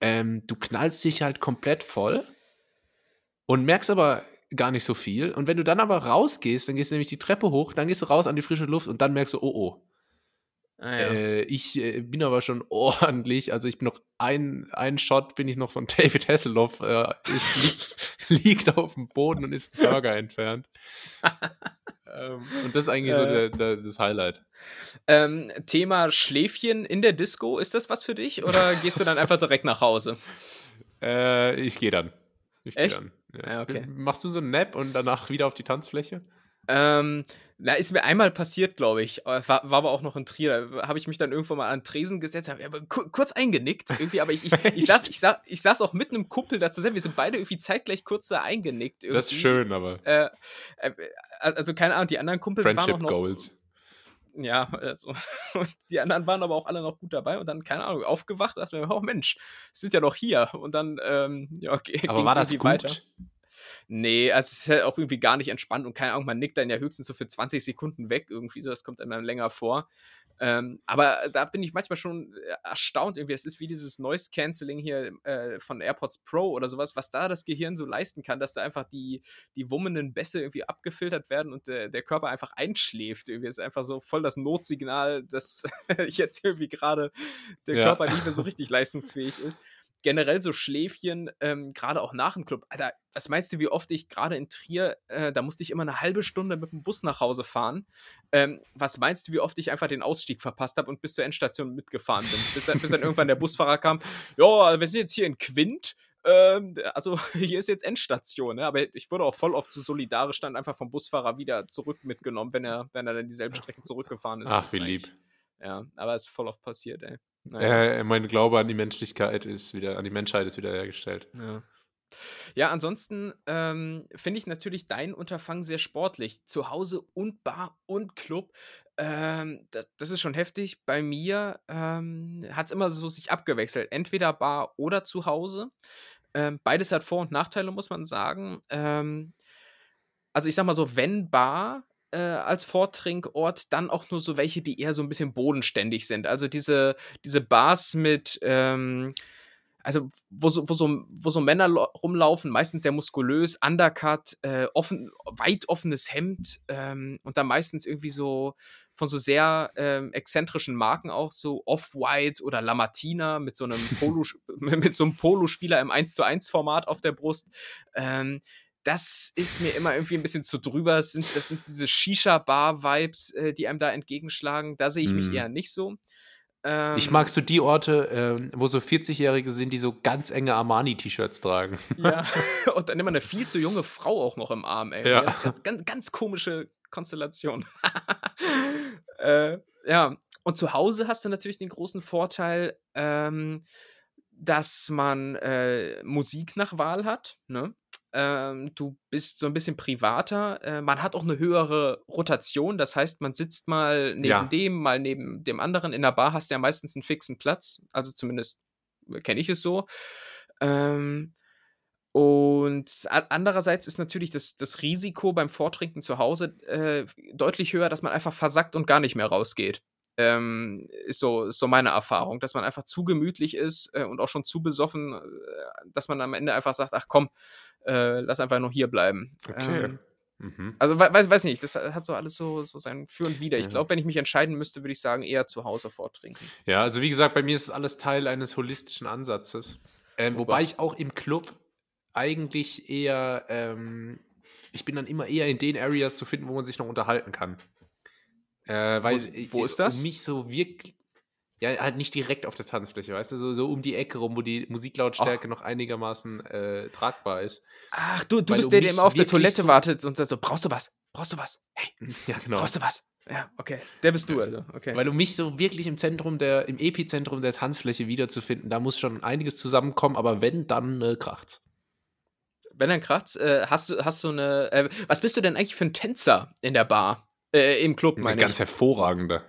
ähm, du knallst dich halt komplett voll und merkst aber gar nicht so viel. Und wenn du dann aber rausgehst, dann gehst du nämlich die Treppe hoch, dann gehst du raus an die frische Luft und dann merkst du, oh oh. Ah, ja. äh, ich äh, bin aber schon ordentlich, also ich bin noch ein, ein Shot bin ich noch von David Hasselhoff, äh, ist, liegt, liegt, auf dem Boden und ist Burger entfernt. ähm, und das ist eigentlich so der, der, das Highlight. Ähm, Thema Schläfchen in der Disco, ist das was für dich oder gehst du dann einfach direkt nach Hause? Äh, ich gehe dann. Ich gehe dann. Ja. Ja, okay. Machst du so einen Nap und danach wieder auf die Tanzfläche? Ähm, na, ist mir einmal passiert, glaube ich. War, war, aber auch noch in Trier. Da habe ich mich dann irgendwann mal an Tresen gesetzt, habe kurz eingenickt irgendwie, aber ich, ich, ich, saß, ich, saß, ich saß auch mit einem Kumpel da zusammen. Wir sind beide irgendwie zeitgleich kurz da eingenickt. Irgendwie. Das ist schön, aber. Äh, äh, also keine Ahnung, die anderen Kumpels Friendship waren auch noch. Goals. Ja, also, die anderen waren aber auch alle noch gut dabei und dann, keine Ahnung, aufgewacht, dachte mir, oh Mensch, sind ja noch hier. Und dann, ähm, ja, okay. Aber war das gut? weiter. Nee, also es ist halt auch irgendwie gar nicht entspannt und keine Ahnung, man nickt dann ja höchstens so für 20 Sekunden weg irgendwie so, das kommt einem länger vor. Ähm, aber da bin ich manchmal schon äh, erstaunt irgendwie. Es ist wie dieses Noise Cancelling hier äh, von AirPods Pro oder sowas, was da das Gehirn so leisten kann, dass da einfach die, die wummenden Bässe irgendwie abgefiltert werden und der, der Körper einfach einschläft. Irgendwie ist einfach so voll das Notsignal, dass jetzt irgendwie gerade der ja. Körper nicht mehr so richtig leistungsfähig ist generell so Schläfchen, ähm, gerade auch nach dem Club. Alter, was meinst du, wie oft ich gerade in Trier, äh, da musste ich immer eine halbe Stunde mit dem Bus nach Hause fahren. Ähm, was meinst du, wie oft ich einfach den Ausstieg verpasst habe und bis zur Endstation mitgefahren bin? bis, dann, bis dann irgendwann der Busfahrer kam, ja, wir sind jetzt hier in Quint. Ähm, also hier ist jetzt Endstation, ne? aber ich wurde auch voll oft so solidarisch dann einfach vom Busfahrer wieder zurück mitgenommen, wenn er, wenn er dann dieselbe Strecke zurückgefahren ist. Ach, wie lieb. Ja, aber es ist voll oft passiert, ey. Naja. Äh, mein Glaube an die Menschlichkeit ist wieder, an die Menschheit ist wiederhergestellt. Ja. Ja, ansonsten ähm, finde ich natürlich dein Unterfangen sehr sportlich. Zu Hause und Bar und Club. Ähm, das, das, ist schon heftig. Bei mir ähm, hat es immer so sich abgewechselt. Entweder Bar oder zu Hause. Ähm, beides hat Vor- und Nachteile, muss man sagen. Ähm, also ich sag mal so, wenn Bar, äh, als Vortrinkort dann auch nur so welche, die eher so ein bisschen bodenständig sind. Also diese, diese Bars mit, ähm, also wo so, wo so, wo so Männer rumlaufen, meistens sehr muskulös, Undercut, äh, offen, weit offenes Hemd ähm, und dann meistens irgendwie so von so sehr ähm, exzentrischen Marken auch, so Off-White oder Lamartina mit so einem Polo, mit so einem Polospieler im 1 zu 1 Format auf der Brust. Ähm, das ist mir immer irgendwie ein bisschen zu drüber. Das sind, das sind diese Shisha-Bar-Vibes, äh, die einem da entgegenschlagen. Da sehe ich mich mm. eher nicht so. Ähm, ich mag so die Orte, ähm, wo so 40-Jährige sind, die so ganz enge Armani-T-Shirts tragen. Ja, und dann immer eine viel zu junge Frau auch noch im Arm, ey. Ja. Ganz, ganz komische Konstellation. äh, ja, und zu Hause hast du natürlich den großen Vorteil, ähm, dass man äh, Musik nach Wahl hat. Ne? Ähm, du bist so ein bisschen privater. Äh, man hat auch eine höhere Rotation. Das heißt, man sitzt mal neben ja. dem, mal neben dem anderen. In der Bar hast du ja meistens einen fixen Platz. Also zumindest kenne ich es so. Ähm, und andererseits ist natürlich das, das Risiko beim Vortrinken zu Hause äh, deutlich höher, dass man einfach versackt und gar nicht mehr rausgeht. Ähm, ist, so, ist so meine Erfahrung, dass man einfach zu gemütlich ist äh, und auch schon zu besoffen, äh, dass man am Ende einfach sagt, ach komm, äh, lass einfach noch hier bleiben. Okay. Ähm, mhm. Also weiß, weiß nicht, das hat so alles so, so sein Für und Wider. Ich glaube, wenn ich mich entscheiden müsste, würde ich sagen, eher zu Hause vortrinken. Ja, also wie gesagt, bei mir ist alles Teil eines holistischen Ansatzes. Ähm, wobei ich auch im Club eigentlich eher, ähm, ich bin dann immer eher in den Areas zu finden, wo man sich noch unterhalten kann. Äh, weil, wo, wo ist das? Um mich so wirklich, ja, halt nicht direkt auf der Tanzfläche, weißt du, so, so um die Ecke rum, wo die Musiklautstärke oh. noch einigermaßen äh, tragbar ist. Ach, du, du bist der, der immer auf der Toilette so wartet und sagt so, brauchst du was? Brauchst du was? Hey, ja, genau. brauchst du was? Ja, okay. Der bist du also. Okay. Weil um mich so wirklich im Zentrum der, im Epizentrum der Tanzfläche wiederzufinden, da muss schon einiges zusammenkommen, aber wenn, dann äh, kracht's. Wenn dann kracht's, äh, hast du, hast du eine, äh, was bist du denn eigentlich für ein Tänzer in der Bar? Äh, Im Club, meine ich. Ganz hervorragender.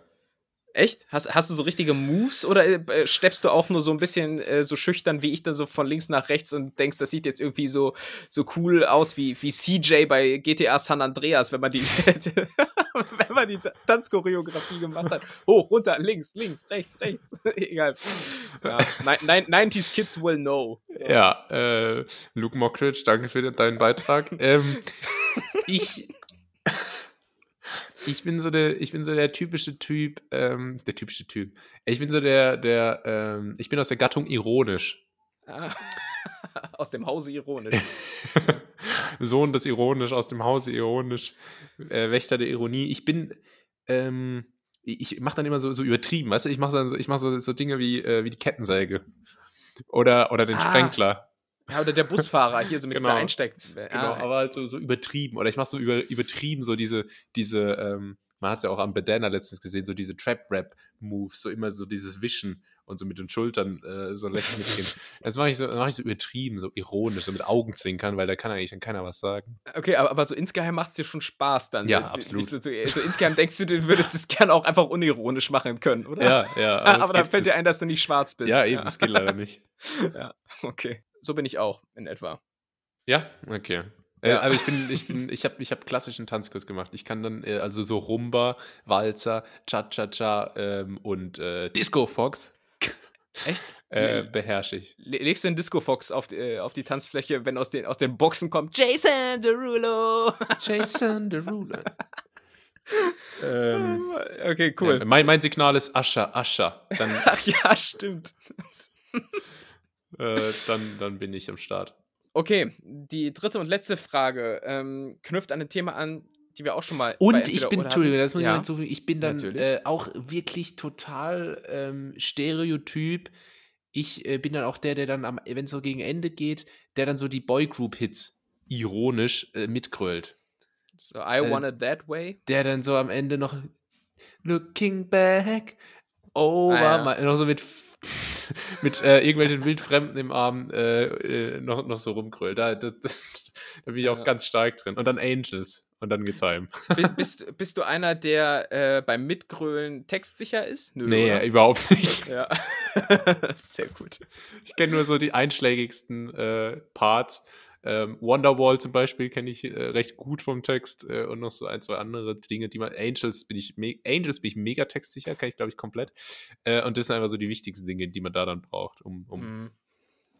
Echt? Hast, hast du so richtige Moves oder äh, steppst du auch nur so ein bisschen äh, so schüchtern wie ich da so von links nach rechts und denkst, das sieht jetzt irgendwie so, so cool aus wie, wie CJ bei GTA San Andreas, wenn man die, wenn man die Tanzchoreografie gemacht hat. Hoch, runter, links, links, rechts, rechts. Egal. Ja, 90s Kids will know. Ja, äh, Luke Mockridge, danke für deinen Beitrag. ähm, ich ich bin so der, ich bin so der typische Typ, ähm, der typische Typ. Ich bin so der, der, ähm, ich bin aus der Gattung ironisch. Ah, aus dem Hause ironisch. Sohn des ironisch, aus dem Hause ironisch, äh, Wächter der Ironie. Ich bin, ähm, ich mache dann immer so, so übertrieben, weißt du, ich mache so, ich mach so, so Dinge wie, äh, wie die Kettensäge. Oder, oder den ah. Sprenkler. Ja, oder der Busfahrer hier so mit genau. dieser Einsteck. Genau, ah, aber halt so, so, übertrieben. Oder ich mache so über, übertrieben so diese, diese, ähm, man hat es ja auch am Bedana letztens gesehen, so diese Trap-Rap-Moves, so immer so dieses Wischen und so mit den Schultern äh, so lächeln mitgehen. Das mache ich, so, mach ich so übertrieben, so ironisch, so mit Augenzwinkern, weil da kann eigentlich dann keiner was sagen. Okay, aber, aber so insgeheim macht es dir schon Spaß dann. Ja, so, absolut. So, so, insgeheim denkst du, du würdest es gerne auch einfach unironisch machen können, oder? Ja, ja. Aber, aber dann fällt dir ein, dass du nicht schwarz bist. Ja, eben, das geht leider nicht. ja, okay. So bin ich auch in etwa. Ja, okay. Äh, aber ich bin, ich bin, ich habe, ich habe klassischen Tanzkurs gemacht. Ich kann dann äh, also so Rumba, Walzer, Cha-Cha-Cha ähm, und äh, Disco Fox. Echt? Äh, beherrsche ich. Legst du den Disco Fox auf die, äh, auf die Tanzfläche, wenn aus den, aus den Boxen kommt Jason Derulo. Jason Derulo. ähm, okay, cool. Ja, mein, mein Signal ist Ascha, Ascha. Dann, Ach ja, stimmt. Äh, dann, dann bin ich am Start. Okay, die dritte und letzte Frage ähm, knüpft an ein Thema an, die wir auch schon mal. Und ich bin, Entschuldigung, das muss ja. ich mal hinzufügen, ich bin dann äh, auch wirklich total ähm, stereotyp. Ich äh, bin dann auch der, der dann, wenn es so gegen Ende geht, der dann so die Boygroup-Hits ironisch äh, mitgrölt. So, I äh, want it that way. Der dann so am Ende noch Looking back over ah, ja. noch so mit mit äh, irgendwelchen Wildfremden im Arm äh, äh, noch, noch so rumkrölt. Da, das, das, da bin ich auch ja. ganz stark drin. Und dann Angels. Und dann geht's heim. Bist, bist du einer, der äh, beim Mitgrölen textsicher ist? Nö, nee, oder? überhaupt nicht. Ja. Sehr gut. Ich kenne nur so die einschlägigsten äh, Parts. Ähm, Wonderwall zum Beispiel kenne ich äh, recht gut vom Text äh, und noch so ein, zwei andere Dinge, die man. Angels bin ich, Angels bin ich mega textsicher, kann ich glaube ich komplett. Äh, und das sind einfach so die wichtigsten Dinge, die man da dann braucht, um, um, mm.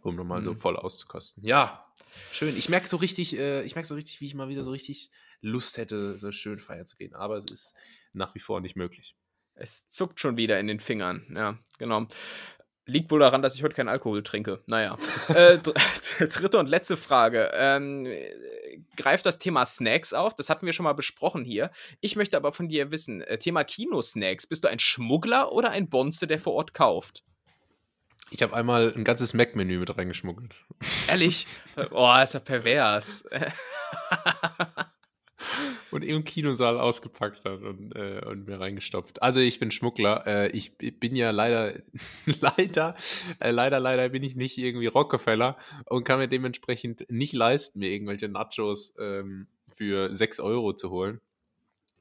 um nochmal mm. so mhm. voll auszukosten. Ja, schön. Ich merke so richtig, äh, ich merke so richtig, wie ich mal wieder so richtig Lust hätte, so schön feiern zu gehen. Aber es ist nach wie vor nicht möglich. Es zuckt schon wieder in den Fingern, ja, genau. Liegt wohl daran, dass ich heute keinen Alkohol trinke. Naja. äh, dritte und letzte Frage. Ähm, greift das Thema Snacks auf? Das hatten wir schon mal besprochen hier. Ich möchte aber von dir wissen: äh, Thema Kinosnacks. Bist du ein Schmuggler oder ein Bonze, der vor Ort kauft? Ich habe einmal ein ganzes Mac-Menü mit reingeschmuggelt. Ehrlich? Oh, ist ja pervers. und im Kinosaal ausgepackt hat und, äh, und mir reingestopft. Also ich bin Schmuggler. Äh, ich, bin ja leider, leider, äh, leider, leider bin ich nicht irgendwie Rockefeller und kann mir dementsprechend nicht leisten, mir irgendwelche Nachos ähm, für 6 Euro zu holen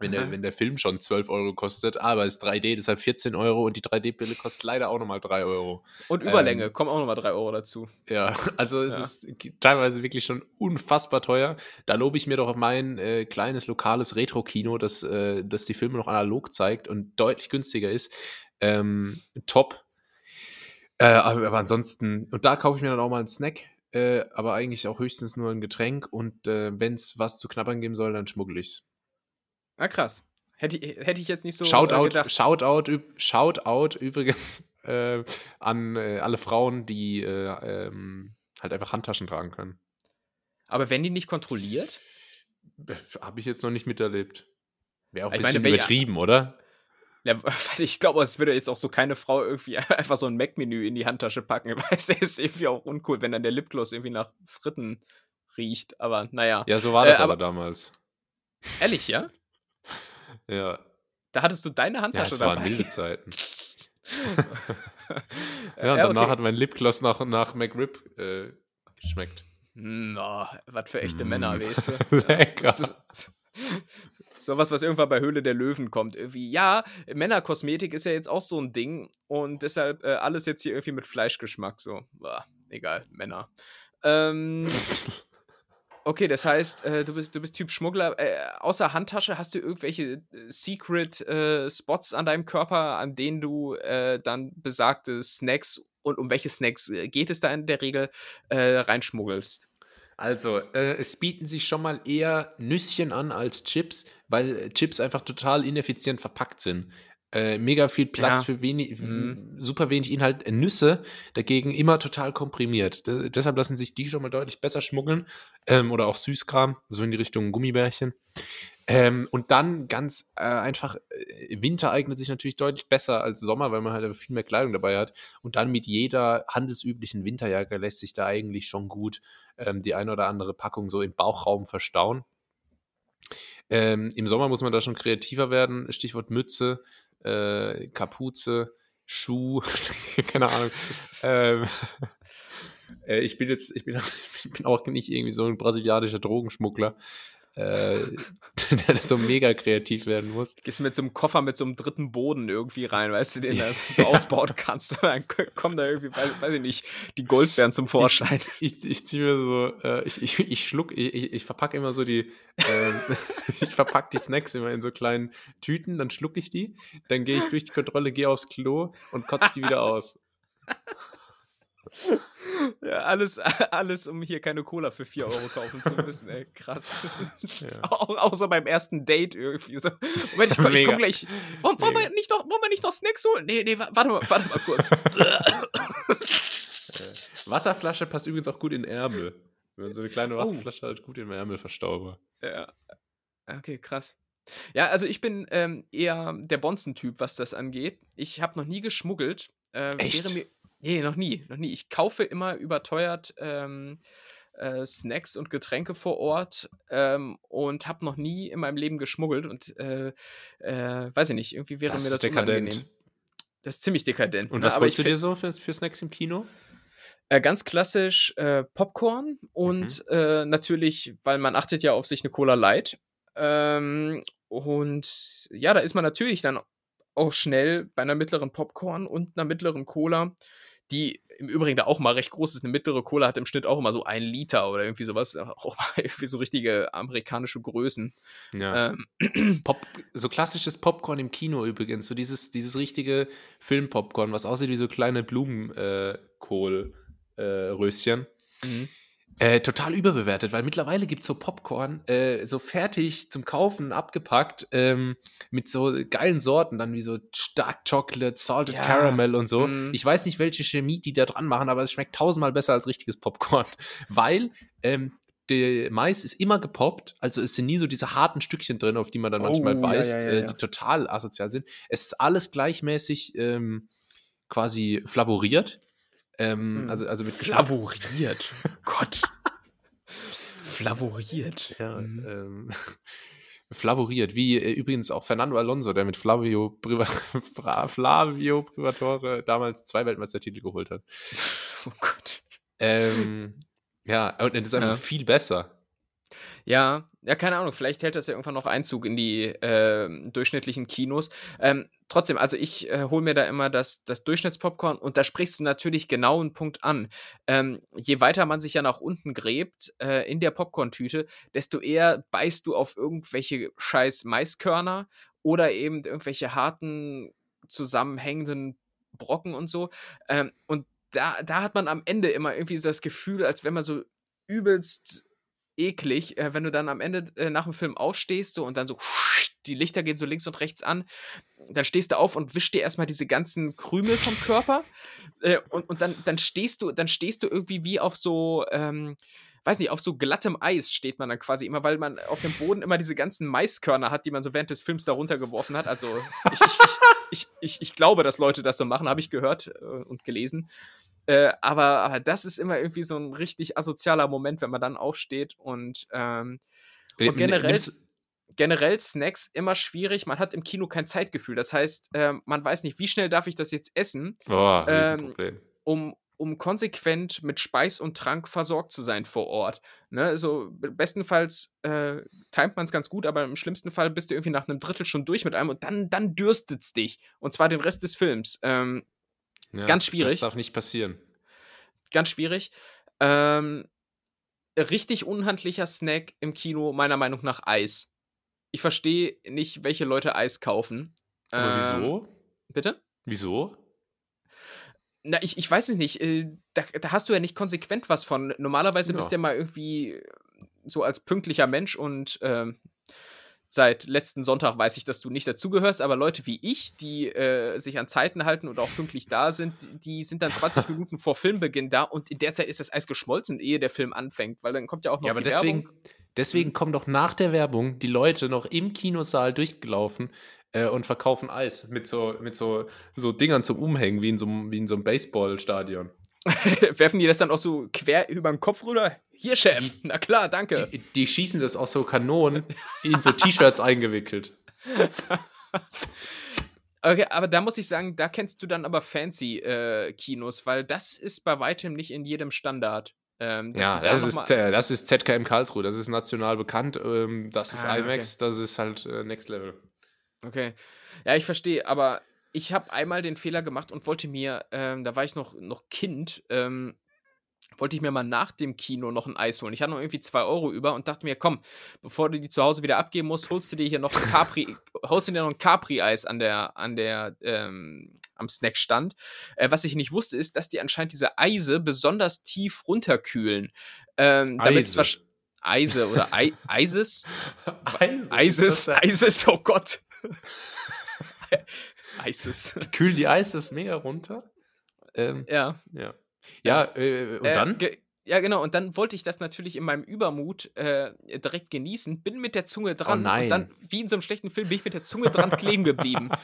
wenn der, wenn der Film schon 12 Euro kostet, aber es ist 3D, deshalb 14 Euro und die 3D-Brille kostet leider auch nochmal 3 Euro. Und Überlänge, ähm, kommen auch nochmal 3 Euro dazu. Ja, also es ja. ist teilweise wirklich schon unfassbar teuer. Da lobe ich mir doch mein äh, kleines lokales Retro-Kino, das, äh, das die Filme noch analog zeigt und deutlich günstiger ist. Ähm, top. Äh, aber, aber, ansonsten, und da kaufe ich mir dann auch mal einen Snack. Äh, aber eigentlich auch höchstens nur ein Getränk und äh, wenn es was zu knabbern geben soll, dann schmuggel ich es. Ah, krass. Hätte, hätte ich jetzt nicht so Shoutout, äh, gedacht. Shoutout, Shoutout übrigens äh, an äh, alle Frauen, die äh, ähm, halt einfach Handtaschen tragen können. Aber werden die nicht kontrolliert? Habe ich jetzt noch nicht miterlebt. Wäre auch ein ich bisschen meine, übertrieben, ja, oder? Ja, ich glaube, es würde jetzt auch so keine Frau irgendwie einfach so ein Mac-Menü in die Handtasche packen. Weil es ist irgendwie auch uncool, wenn dann der Lipgloss irgendwie nach Fritten riecht. Aber naja. Ja, so war das äh, aber, aber, damals. Ehrlich, ja? Ja. Da hattest du deine Handtasche ja, das dabei. waren wilde Zeiten. ja, und danach okay. hat mein Lipgloss nach, nach McRib äh, geschmeckt. No, was für echte mm. Männer, weißt du? Lecker. Sowas, was irgendwann bei Höhle der Löwen kommt. Irgendwie, ja, Männerkosmetik ist ja jetzt auch so ein Ding und deshalb äh, alles jetzt hier irgendwie mit Fleischgeschmack. So, Boah, egal, Männer. Ähm, Okay, das heißt, äh, du, bist, du bist Typ Schmuggler. Äh, außer Handtasche hast du irgendwelche äh, Secret äh, Spots an deinem Körper, an denen du äh, dann besagte Snacks und um welche Snacks geht es da in der Regel reinschmuggelst? Also, es bieten sich schon mal eher Nüsschen an als Chips, weil Chips einfach total ineffizient verpackt sind äh, mega viel Platz ja. für wenig, mhm. super wenig Inhalt. Äh, Nüsse dagegen immer total komprimiert. D deshalb lassen sich die schon mal deutlich besser schmuggeln. Ähm, oder auch Süßkram, so in die Richtung Gummibärchen. Ähm, und dann ganz äh, einfach, äh, Winter eignet sich natürlich deutlich besser als Sommer, weil man halt viel mehr Kleidung dabei hat. Und dann mit jeder handelsüblichen Winterjacke lässt sich da eigentlich schon gut ähm, die eine oder andere Packung so im Bauchraum verstauen. Ähm, Im Sommer muss man da schon kreativer werden. Stichwort Mütze äh, Kapuze, Schuh, keine Ahnung. ähm, äh, ich bin jetzt, ich bin, ich bin auch nicht irgendwie so ein brasilianischer Drogenschmuggler äh, der so mega kreativ werden muss. Gehst du mit so einem Koffer mit so einem dritten Boden irgendwie rein, weißt du, den du so ausbauen kannst. Dann kommen da irgendwie, weiß, weiß, ich nicht, die Goldbeeren zum Vorschein. Ich, ich, ich ziehe mir so, äh, ich, ich, ich schluck, ich, ich verpacke immer so die, äh, ich verpacke die Snacks immer in so kleinen Tüten, dann schlucke ich die, dann gehe ich durch die Kontrolle, gehe aufs Klo und kotze die wieder aus. Ja, alles, alles, um hier keine Cola für 4 Euro kaufen zu müssen, ey. Krass. Ja. Au außer beim ersten Date irgendwie so. Moment, ich, komm, ich komm gleich. Wollen, wollen, wir nicht noch, wollen wir nicht noch Snacks holen? Nee, nee, warte mal, warte mal kurz. Wasserflasche passt übrigens auch gut in Ärmel. Wenn man so eine kleine oh. Wasserflasche oh. hat, gut im Ärmel verstaube. Ja. Okay, krass. Ja, also ich bin ähm, eher der Bonzen-Typ, was das angeht. Ich habe noch nie geschmuggelt. Äh, Echt? Wäre mir, Nee, noch nie, noch nie. Ich kaufe immer überteuert ähm, äh, Snacks und Getränke vor Ort ähm, und habe noch nie in meinem Leben geschmuggelt und äh, äh, weiß ich nicht, irgendwie wäre das mir das dekadent. unangenehm. Das ist ziemlich dekadent. Und ne? was aber holst du dir so für, für Snacks im Kino? Äh, ganz klassisch äh, Popcorn und mhm. natürlich, weil man achtet ja auf sich eine Cola Light. Ähm, und ja, da ist man natürlich dann auch schnell bei einer mittleren Popcorn und einer mittleren Cola die im Übrigen da auch mal recht groß ist. Eine mittlere Cola hat im Schnitt auch immer so ein Liter oder irgendwie sowas. Auch mal irgendwie so richtige amerikanische Größen. Ja. Ähm. Pop, so klassisches Popcorn im Kino übrigens. So dieses, dieses richtige Filmpopcorn, was aussieht wie so kleine Blumenkohlröschen. Äh, mhm. Äh, total überbewertet, weil mittlerweile gibt es so Popcorn, äh, so fertig zum Kaufen, abgepackt, ähm, mit so geilen Sorten, dann wie so Dark Chocolate, Salted ja. Caramel und so. Mm. Ich weiß nicht, welche Chemie die da dran machen, aber es schmeckt tausendmal besser als richtiges Popcorn, weil ähm, der Mais ist immer gepoppt, also es sind nie so diese harten Stückchen drin, auf die man dann oh, manchmal beißt, ja, ja, äh, die total asozial sind. Es ist alles gleichmäßig ähm, quasi flavoriert ähm, hm. also, also mit Flavoriert. Gott. Flavoriert. Ja, mhm. ähm, flavoriert. Wie äh, übrigens auch Fernando Alonso, der mit Flavio, Priva Flavio Privatore damals zwei Weltmeistertitel geholt hat. Oh Gott. Ähm, ja, und das ist einfach ja. viel besser. Ja, ja, keine Ahnung, vielleicht hält das ja irgendwann noch Einzug in die äh, durchschnittlichen Kinos. Ähm, trotzdem, also ich äh, hole mir da immer das, das Durchschnittspopcorn und da sprichst du natürlich genau einen Punkt an. Ähm, je weiter man sich ja nach unten gräbt äh, in der Popcorn-Tüte, desto eher beißt du auf irgendwelche scheiß Maiskörner oder eben irgendwelche harten, zusammenhängenden Brocken und so. Ähm, und da, da hat man am Ende immer irgendwie so das Gefühl, als wenn man so übelst eklig, äh, wenn du dann am Ende äh, nach dem Film aufstehst so und dann so die Lichter gehen so links und rechts an. Dann stehst du auf und wischst dir erstmal diese ganzen Krümel vom Körper. Äh, und und dann, dann, stehst du, dann stehst du irgendwie wie auf so, ähm, weiß nicht, auf so glattem Eis steht man dann quasi immer, weil man auf dem Boden immer diese ganzen Maiskörner hat, die man so während des Films da runtergeworfen hat. Also ich, ich, ich, ich, ich glaube, dass Leute das so machen, habe ich gehört äh, und gelesen. Äh, aber, aber das ist immer irgendwie so ein richtig asozialer Moment, wenn man dann aufsteht und, ähm, und generell, generell Snacks immer schwierig. Man hat im Kino kein Zeitgefühl. Das heißt, äh, man weiß nicht, wie schnell darf ich das jetzt essen, oh, ähm, um, um konsequent mit Speis und Trank versorgt zu sein vor Ort. Ne? Also bestenfalls äh, timet man es ganz gut, aber im schlimmsten Fall bist du irgendwie nach einem Drittel schon durch mit einem und dann, dann dürstet es dich. Und zwar den Rest des Films. Ähm, ja, ganz schwierig. Das darf nicht passieren. Ganz schwierig. Ähm, richtig unhandlicher Snack im Kino, meiner Meinung nach Eis. Ich verstehe nicht, welche Leute Eis kaufen. Aber ähm, wieso? Bitte? Wieso? Na, ich, ich weiß es nicht. Äh, da, da, hast du ja nicht konsequent was von. Normalerweise ja. bist du ja mal irgendwie so als pünktlicher Mensch und ähm, seit letzten Sonntag weiß ich, dass du nicht dazugehörst, aber Leute wie ich, die äh, sich an Zeiten halten und auch pünktlich da sind, die sind dann 20 Minuten vor Filmbeginn da und in der Zeit ist das Eis geschmolzen, ehe der Film anfängt, weil dann kommt ja auch noch ja, aber die deswegen, Werbung. Deswegen kommen doch nach der Werbung die Leute noch im Kinosaal durchgelaufen äh, und verkaufen Eis mit so, mit so, so Dingern zum Umhängen, wie in so, wie in so einem Baseballstadion. Werfen die das dann auch so quer über den Kopf rüber? Hier, Sham. Na klar, danke. Die, die schießen das aus so Kanonen in so T-Shirts eingewickelt. Okay, aber da muss ich sagen, da kennst du dann aber fancy äh, weil das ist bei weitem nicht in jedem Standard. Ähm, ja, das ist, das ist ZKM Karlsruhe, das ist national bekannt, ähm, das ist ah, IMAX, okay. das ist halt äh, Next Level. Okay. Ja, ich verstehe, aber ich habe einmal den Fehler gemacht und wollte mir, ähm, da war ich noch, noch Kind, ähm, wollte ich mir mal nach dem Kino noch ein Eis holen. Ich hatte noch irgendwie zwei Euro über und dachte mir, komm, bevor du die zu Hause wieder abgeben musst, holst du dir hier noch ein Capri, holst du dir noch ein Capri-Eis an der, an der, ähm, am Snackstand. Äh, was ich nicht wusste, ist, dass die anscheinend diese Eise besonders tief runterkühlen. Ähm, damit Eise. Eise oder Ei Eises? Eise. Eises, Eises, oh Gott. Eises. Die kühlen die Eises mega runter. Ähm, ja. Ja. Ja, äh, und äh, dann? Ja, genau. Und dann wollte ich das natürlich in meinem Übermut äh, direkt genießen, bin mit der Zunge dran. Oh und dann, wie in so einem schlechten Film, bin ich mit der Zunge dran kleben geblieben.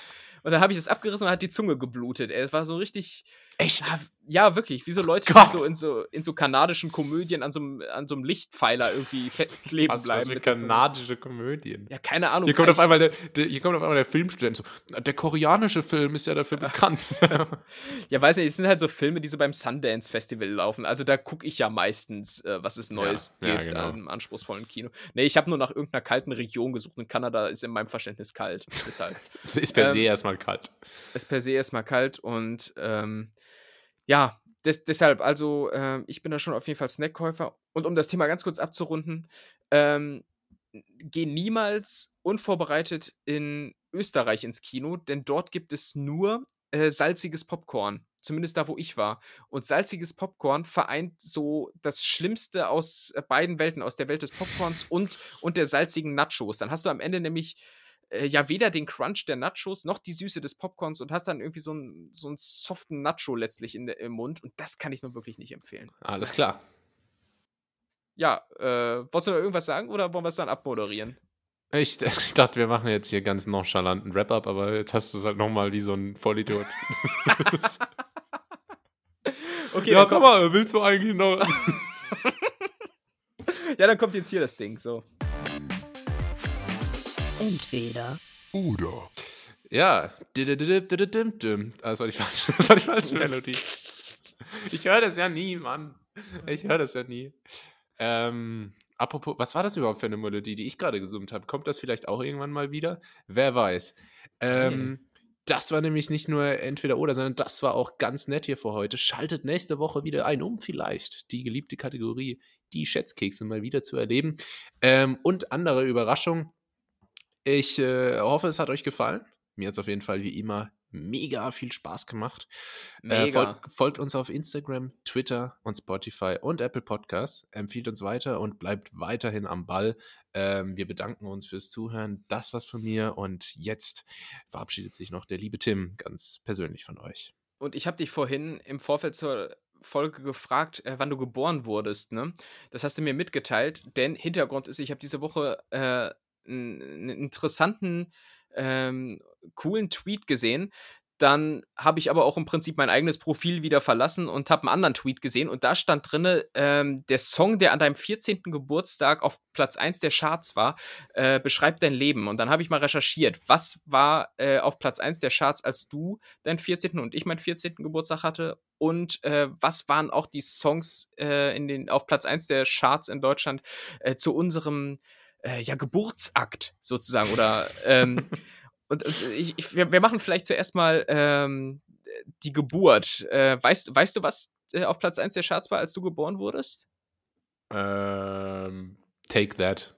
Und dann habe ich das abgerissen und hat die Zunge geblutet. Es war so richtig. Echt? Ja, ja wirklich. Wie so Leute, Gott. die so in, so in so kanadischen Komödien an so einem, an so einem Lichtpfeiler irgendwie kleben Was, bleiben. Was kanadische Komödien. Ja, keine Ahnung. Hier kommt, auf einmal der, der, hier kommt auf einmal der Filmstudent so. Der koreanische Film ist ja dafür bekannt. ja, weiß nicht, es sind halt so Filme, die so beim Sundance Festival laufen. Also da gucke ich ja meistens, äh, was es Neues ja, gibt ja, genau. am anspruchsvollen Kino. Nee, ich habe nur nach irgendeiner kalten Region gesucht und Kanada ist in meinem Verständnis kalt. Deshalb. es ist per se ähm, erstmal kalt. Es ist per se erstmal kalt und ähm, ja, des, deshalb, also äh, ich bin da schon auf jeden Fall Snackkäufer. Und um das Thema ganz kurz abzurunden, ähm, geh niemals unvorbereitet in Österreich ins Kino, denn dort gibt es nur äh, salziges Popcorn. Zumindest da, wo ich war. Und salziges Popcorn vereint so das Schlimmste aus äh, beiden Welten, aus der Welt des Popcorns und, und der salzigen Nachos. Dann hast du am Ende nämlich äh, ja weder den Crunch der Nachos noch die Süße des Popcorns und hast dann irgendwie so einen, so einen soften Nacho letztlich in im Mund. Und das kann ich nun wirklich nicht empfehlen. Alles klar. Ja, äh, wolltest du noch irgendwas sagen oder wollen wir es dann abmoderieren? Ich, ich, dachte, wir machen jetzt hier ganz nonchalanten Wrap-up, aber jetzt hast du es halt nochmal wie so ein Vollidiot. okay, ja, guck mal, willst du eigentlich noch? ja, dann kommt jetzt hier das Ding, so. Entweder oder. Ja. Das war die falsche, das war die falsche Melodie. Ich höre das ja nie, Mann. Ich höre das ja nie. Ähm, apropos, was war das überhaupt für eine Melodie, die ich gerade gesummt habe? Kommt das vielleicht auch irgendwann mal wieder? Wer weiß. Ähm, nee. Das war nämlich nicht nur entweder oder, sondern das war auch ganz nett hier für heute. Schaltet nächste Woche wieder ein, um vielleicht die geliebte Kategorie, die Schätzkekse mal wieder zu erleben. Ähm, und andere Überraschungen ich äh, hoffe, es hat euch gefallen. Mir hat es auf jeden Fall wie immer mega viel Spaß gemacht. Äh, folgt, folgt, uns auf Instagram, Twitter und Spotify und Apple Podcasts. Empfiehlt uns weiter und bleibt weiterhin am Ball. Ähm, wir bedanken uns fürs Zuhören. Das war's von mir und jetzt verabschiedet sich noch der liebe Tim ganz persönlich von euch. Und ich habe dich vorhin im Vorfeld zur Folge gefragt, äh, wann du geboren wurdest. Ne? Das hast du mir mitgeteilt, denn Hintergrund ist, ich habe diese Woche äh, einen interessanten, ähm, coolen Tweet gesehen. Dann habe ich aber auch im Prinzip mein eigenes Profil wieder verlassen und habe einen anderen Tweet gesehen und da stand drin, ähm, der Song, der an deinem 14. Geburtstag auf Platz 1 der Charts war, äh, beschreibt dein Leben. Und dann habe ich mal recherchiert, was war äh, auf Platz 1 der Charts, als du deinen 14. und ich meinen 14. Geburtstag hatte und äh, was waren auch die Songs äh, in den, auf Platz 1 der Charts in Deutschland äh, zu unserem äh, ja, Geburtsakt sozusagen oder ähm, und, und ich, ich, wir, machen vielleicht zuerst mal ähm, die Geburt. Äh, weißt, weißt du, was äh, auf Platz 1 der Charts war, als du geboren wurdest? Ähm, take that.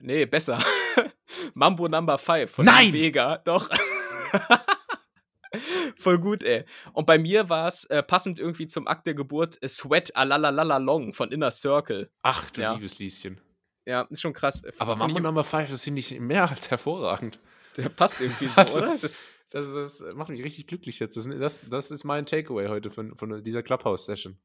Nee, besser. Mambo Number 5 von Nein! Vega. Doch. Voll gut, ey. Und bei mir war es äh, passend irgendwie zum Akt der Geburt Sweat Alalalala Long von Inner Circle. Ach du ja. liebes Lieschen. Ja, ist schon krass. Aber Mambo Number 5, das finde ich mehr als hervorragend. Der passt irgendwie so, oder? Das, das, das, das, macht mich richtig glücklich jetzt. Das, das, ist mein Takeaway heute von, von dieser Clubhouse-Session.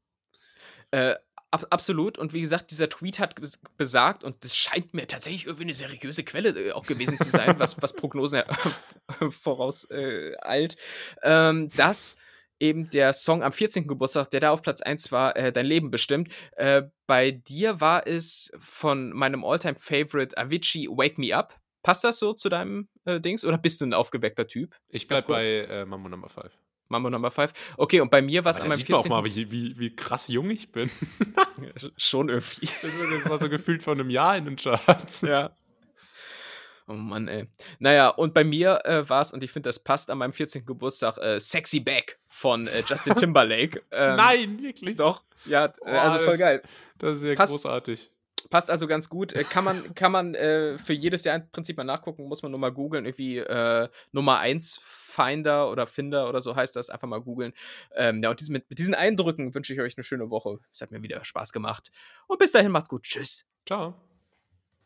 Äh, ab, absolut. Und wie gesagt, dieser Tweet hat besagt, und das scheint mir tatsächlich irgendwie eine seriöse Quelle äh, auch gewesen zu sein, was, was Prognosen äh, vorauseilt, ähm, dass eben der Song am 14. Geburtstag, der da auf Platz 1 war, äh, dein Leben bestimmt. Äh, bei dir war es von meinem Alltime favorite Avicii Wake Me Up. Passt das so zu deinem äh, Dings oder bist du ein aufgeweckter Typ? Ich bleib bei äh, Mambo Number 5. Mambo Number 5. Okay, und bei mir war es an meinem sieht 14. Man auch mal, wie, wie, wie krass jung ich bin. Schon irgendwie. Das war so gefühlt vor einem Jahr in den Charts. Ja. Oh Mann, ey. Naja, und bei mir äh, war es, und ich finde, das passt an meinem 14. Geburtstag, äh, Sexy Back von äh, Justin Timberlake. Ähm, Nein, wirklich? Doch, ja, oh, also voll geil. Das ist ja passt, großartig. Passt also ganz gut. Äh, kann man, kann man äh, für jedes Jahr im Prinzip mal nachgucken, muss man nur mal googeln, irgendwie Nummer 1 Finder oder Finder oder so heißt das, einfach mal googeln. Ähm, ja, und mit, mit diesen Eindrücken wünsche ich euch eine schöne Woche. Es hat mir wieder Spaß gemacht. Und bis dahin macht's gut. Tschüss. Ciao.